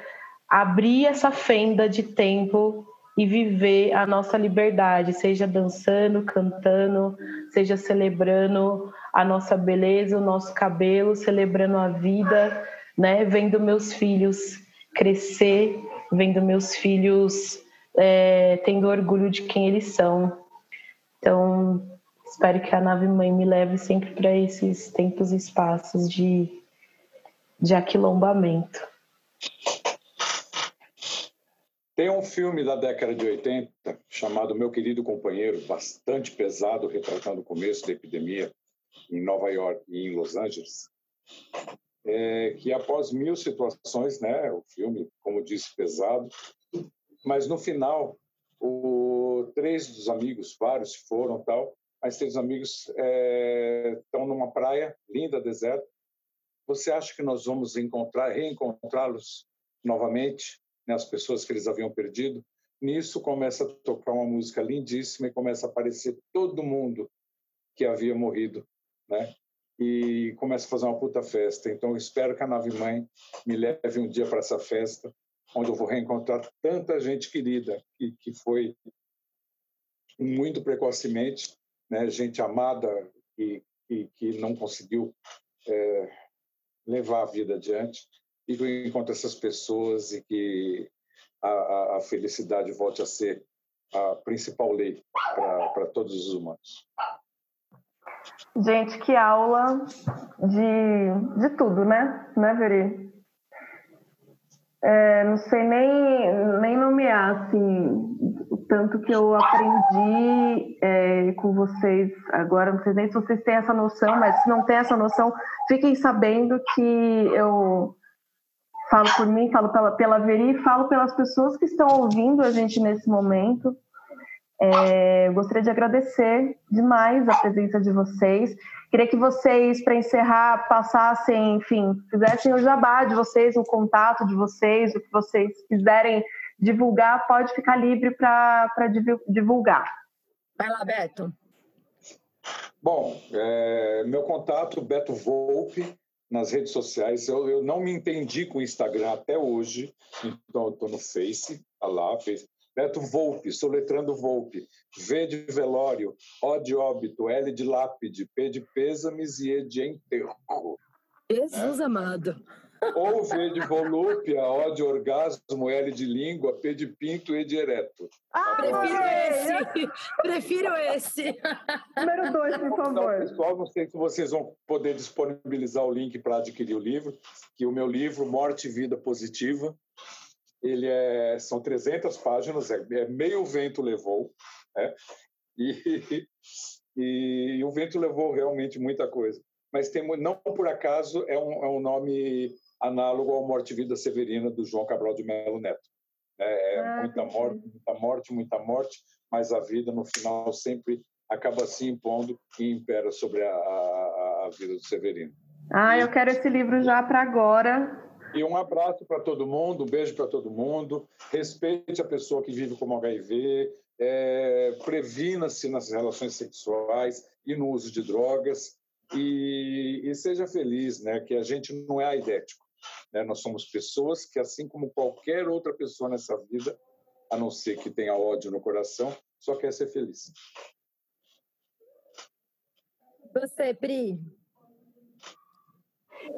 Speaker 4: abrir essa fenda de tempo e viver a nossa liberdade, seja dançando, cantando, seja celebrando a nossa beleza, o nosso cabelo, celebrando a vida, né? Vendo meus filhos crescer, vendo meus filhos é, tendo orgulho de quem eles são. Então, espero que a nave mãe me leve sempre para esses tempos e espaços de, de aquilombamento.
Speaker 5: Tem um filme da década de 80 chamado Meu Querido Companheiro, bastante pesado, retratando o começo da epidemia em Nova York e em Los Angeles, é, que após mil situações, né, o filme, como disse, pesado, mas no final, o, três dos amigos, vários foram tal, mas três amigos é, estão numa praia linda, deserta. Você acha que nós vamos encontrar, reencontrá-los novamente? Né, as pessoas que eles haviam perdido. Nisso começa a tocar uma música lindíssima e começa a aparecer todo mundo que havia morrido, né? E começa a fazer uma puta festa. Então eu espero que a nave mãe me leve um dia para essa festa, onde eu vou reencontrar tanta gente querida que, que foi muito precocemente, né? Gente amada e que, que não conseguiu é, levar a vida adiante e que eu encontre essas pessoas e que a, a, felicidade volte a ser a principal lei para todos os humanos.
Speaker 7: Gente, que aula de, de tudo, né? Né, Veri? É, não sei nem, nem nomear, assim, o tanto que eu aprendi é, com vocês agora. Não sei nem se vocês têm essa noção, mas se não tem essa noção, fiquem sabendo que eu falo por mim, falo pela, pela Veri, falo pelas pessoas que estão ouvindo a gente nesse momento. É, gostaria de agradecer demais a presença de vocês. Queria que vocês, para encerrar, passassem, enfim, fizessem o jabá de vocês, o contato de vocês, o que vocês quiserem divulgar, pode ficar livre para divulgar.
Speaker 3: Vai lá, Beto.
Speaker 5: Bom, é, meu contato, Beto Volpe, nas redes sociais. Eu, eu não me entendi com o Instagram até hoje, então estou no Face, tá lá, Face. Beto Volpe, soletrando Volpe, V de velório, O de óbito, L de lápide, P de pêsames e E de enterro.
Speaker 3: Jesus né? amado.
Speaker 5: Ou V de volúpia, O de orgasmo, L de língua, P de pinto, E de ereto.
Speaker 3: Ah, prefiro esse! Prefiro esse!
Speaker 7: Número dois, por favor. Então,
Speaker 5: pessoal, não sei se vocês vão poder disponibilizar o link para adquirir o livro, que o meu livro, Morte e Vida Positiva, ele é, são 300 páginas, é, é meio vento levou, né? e, e, e, o vento levou realmente muita coisa. Mas tem, não por acaso é um, é um nome análogo ao Morte e Vida Severina do João Cabral de Melo Neto. É, é ah, muita morte, muita morte, muita morte, mas a vida no final sempre acaba se impondo e impera sobre a, a, a vida do Severino.
Speaker 7: Ah, eu quero esse livro já para agora.
Speaker 5: E um abraço para todo mundo, um beijo para todo mundo. Respeite a pessoa que vive com HIV, é, previna-se nas relações sexuais e no uso de drogas e, e seja feliz, né? Que a gente não é aidético. Né? Nós somos pessoas que, assim como qualquer outra pessoa nessa vida, a não ser que tenha ódio no coração, só quer ser feliz.
Speaker 3: Você, Pri?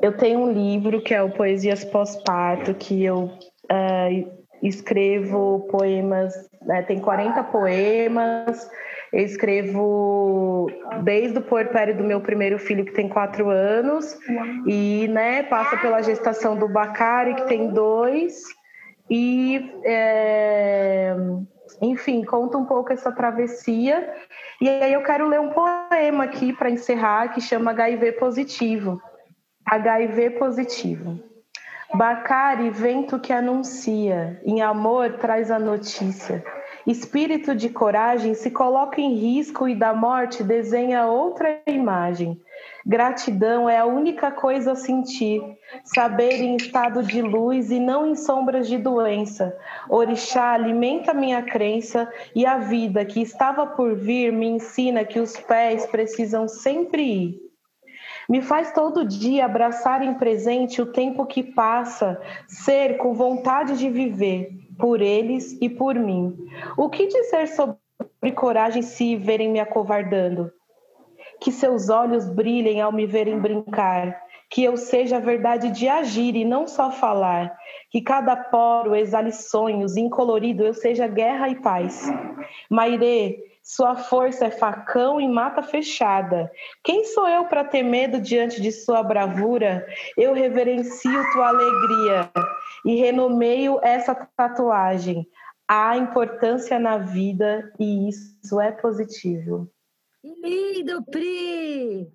Speaker 4: Eu tenho um livro que é o Poesias Pós-Parto, que eu uh, escrevo poemas, né, tem 40 poemas, eu escrevo desde o puerpério do meu primeiro filho, que tem quatro anos, e né, passa pela gestação do Bacari, que tem dois, e é, enfim, conta um pouco essa travessia. E aí eu quero ler um poema aqui para encerrar, que chama HIV Positivo. HIV positivo. Bacari, vento que anuncia, em amor traz a notícia. Espírito de coragem se coloca em risco e da morte desenha outra imagem. Gratidão é a única coisa a sentir, saber em estado de luz e não em sombras de doença. Orixá alimenta minha crença e a vida que estava por vir me ensina que os pés precisam sempre ir. Me faz todo dia abraçar em presente o tempo que passa, ser com vontade de viver, por eles e por mim. O que dizer sobre coragem se verem me acovardando? que seus olhos brilhem ao me verem brincar, que eu seja a verdade de agir e não só falar, que cada poro exale sonhos, incolorido eu seja guerra e paz. Mairê, sua força é facão e mata fechada. Quem sou eu para ter medo diante de sua bravura? Eu reverencio tua alegria e renomeio essa tatuagem. Há importância na vida e isso é positivo.
Speaker 3: Lindo, Pri!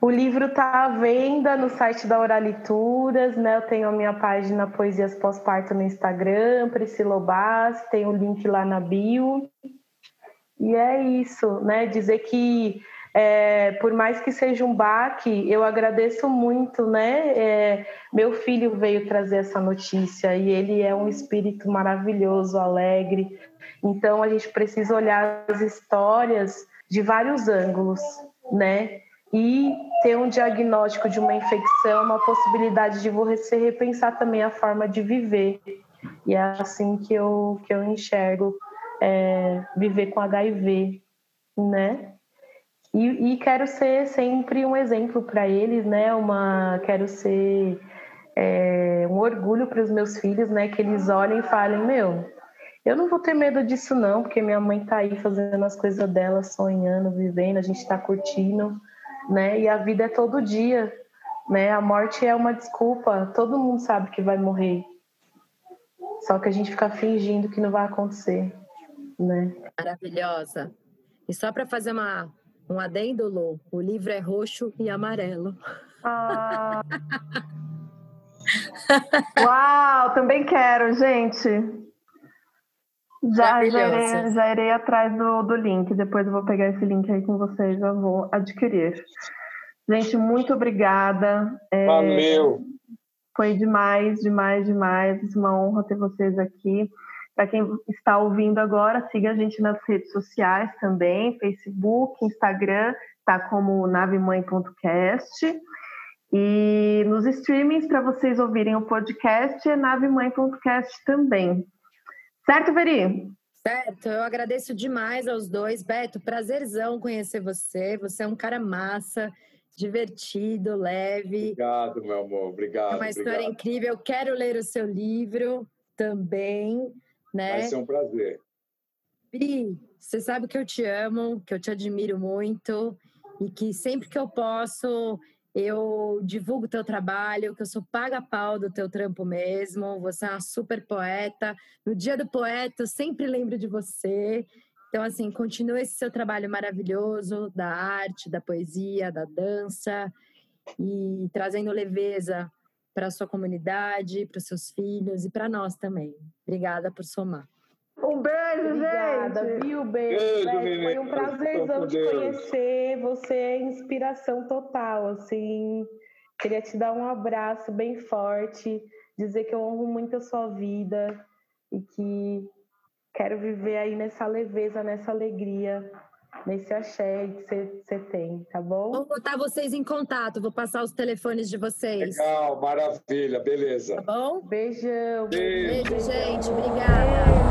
Speaker 4: O livro está à venda no site da Oralituras, né? Eu tenho a minha página Poesias Pós-Parto no Instagram, Priscila Obas, tem o link lá na bio. E é isso, né? Dizer que é, por mais que seja um baque, eu agradeço muito, né? É, meu filho veio trazer essa notícia e ele é um espírito maravilhoso, alegre. Então a gente precisa olhar as histórias de vários ângulos, né? E ter um diagnóstico de uma infecção, uma possibilidade de você repensar também a forma de viver. E é assim que eu, que eu enxergo é, viver com HIV, né? E, e, quero ser sempre um exemplo para eles, né? Uma, quero ser é, um orgulho para os meus filhos, né? Que eles olhem e falem, meu, eu não vou ter medo disso, não, porque minha mãe tá aí fazendo as coisas dela, sonhando, vivendo, a gente tá curtindo, né? E a vida é todo dia, né? A morte é uma desculpa, todo mundo sabe que vai morrer. Só que a gente fica fingindo que não vai acontecer, né?
Speaker 3: Maravilhosa. E só para fazer uma, um adendo, Lu, o livro é roxo e amarelo. Ah.
Speaker 7: Uau, também quero, gente. Já, já, irei, já irei atrás do, do link. Depois eu vou pegar esse link aí com vocês já vou adquirir. Gente, muito obrigada.
Speaker 5: É, Valeu!
Speaker 7: Foi demais, demais, demais. É uma honra ter vocês aqui. Para quem está ouvindo agora, siga a gente nas redes sociais também, Facebook, Instagram, tá como navemãe.cast. E nos streamings, para vocês ouvirem o podcast, é navemãe.cast também. Certo, Veri?
Speaker 3: Certo, eu agradeço demais aos dois. Beto, prazerzão conhecer você. Você é um cara massa, divertido, leve.
Speaker 5: Obrigado, meu amor. Obrigado.
Speaker 3: É uma história
Speaker 5: obrigado.
Speaker 3: incrível. Eu quero ler o seu livro também, né?
Speaker 5: Vai ser um prazer.
Speaker 3: Pri, você sabe que eu te amo, que eu te admiro muito e que sempre que eu posso eu divulgo teu trabalho, que eu sou paga-pau do teu trampo mesmo, você é uma super poeta. No dia do poeta, eu sempre lembro de você. Então, assim, continua esse seu trabalho maravilhoso da arte, da poesia, da dança e trazendo leveza para a sua comunidade, para os seus filhos e para nós também. Obrigada por somar.
Speaker 7: Um beijo,
Speaker 4: Obrigada,
Speaker 7: gente.
Speaker 4: viu? Beijo. beijo Foi um prazerzão te conhecer. Você é inspiração total, assim. Queria te dar um abraço bem forte, dizer que eu honro muito a sua vida e que quero viver aí nessa leveza, nessa alegria, nesse axé que você tem, tá bom?
Speaker 3: Vou botar vocês em contato, vou passar os telefones de vocês.
Speaker 5: Legal, maravilha, beleza.
Speaker 3: Tá bom?
Speaker 4: Beijão.
Speaker 5: Beijo,
Speaker 3: Beijo gente. Obrigada.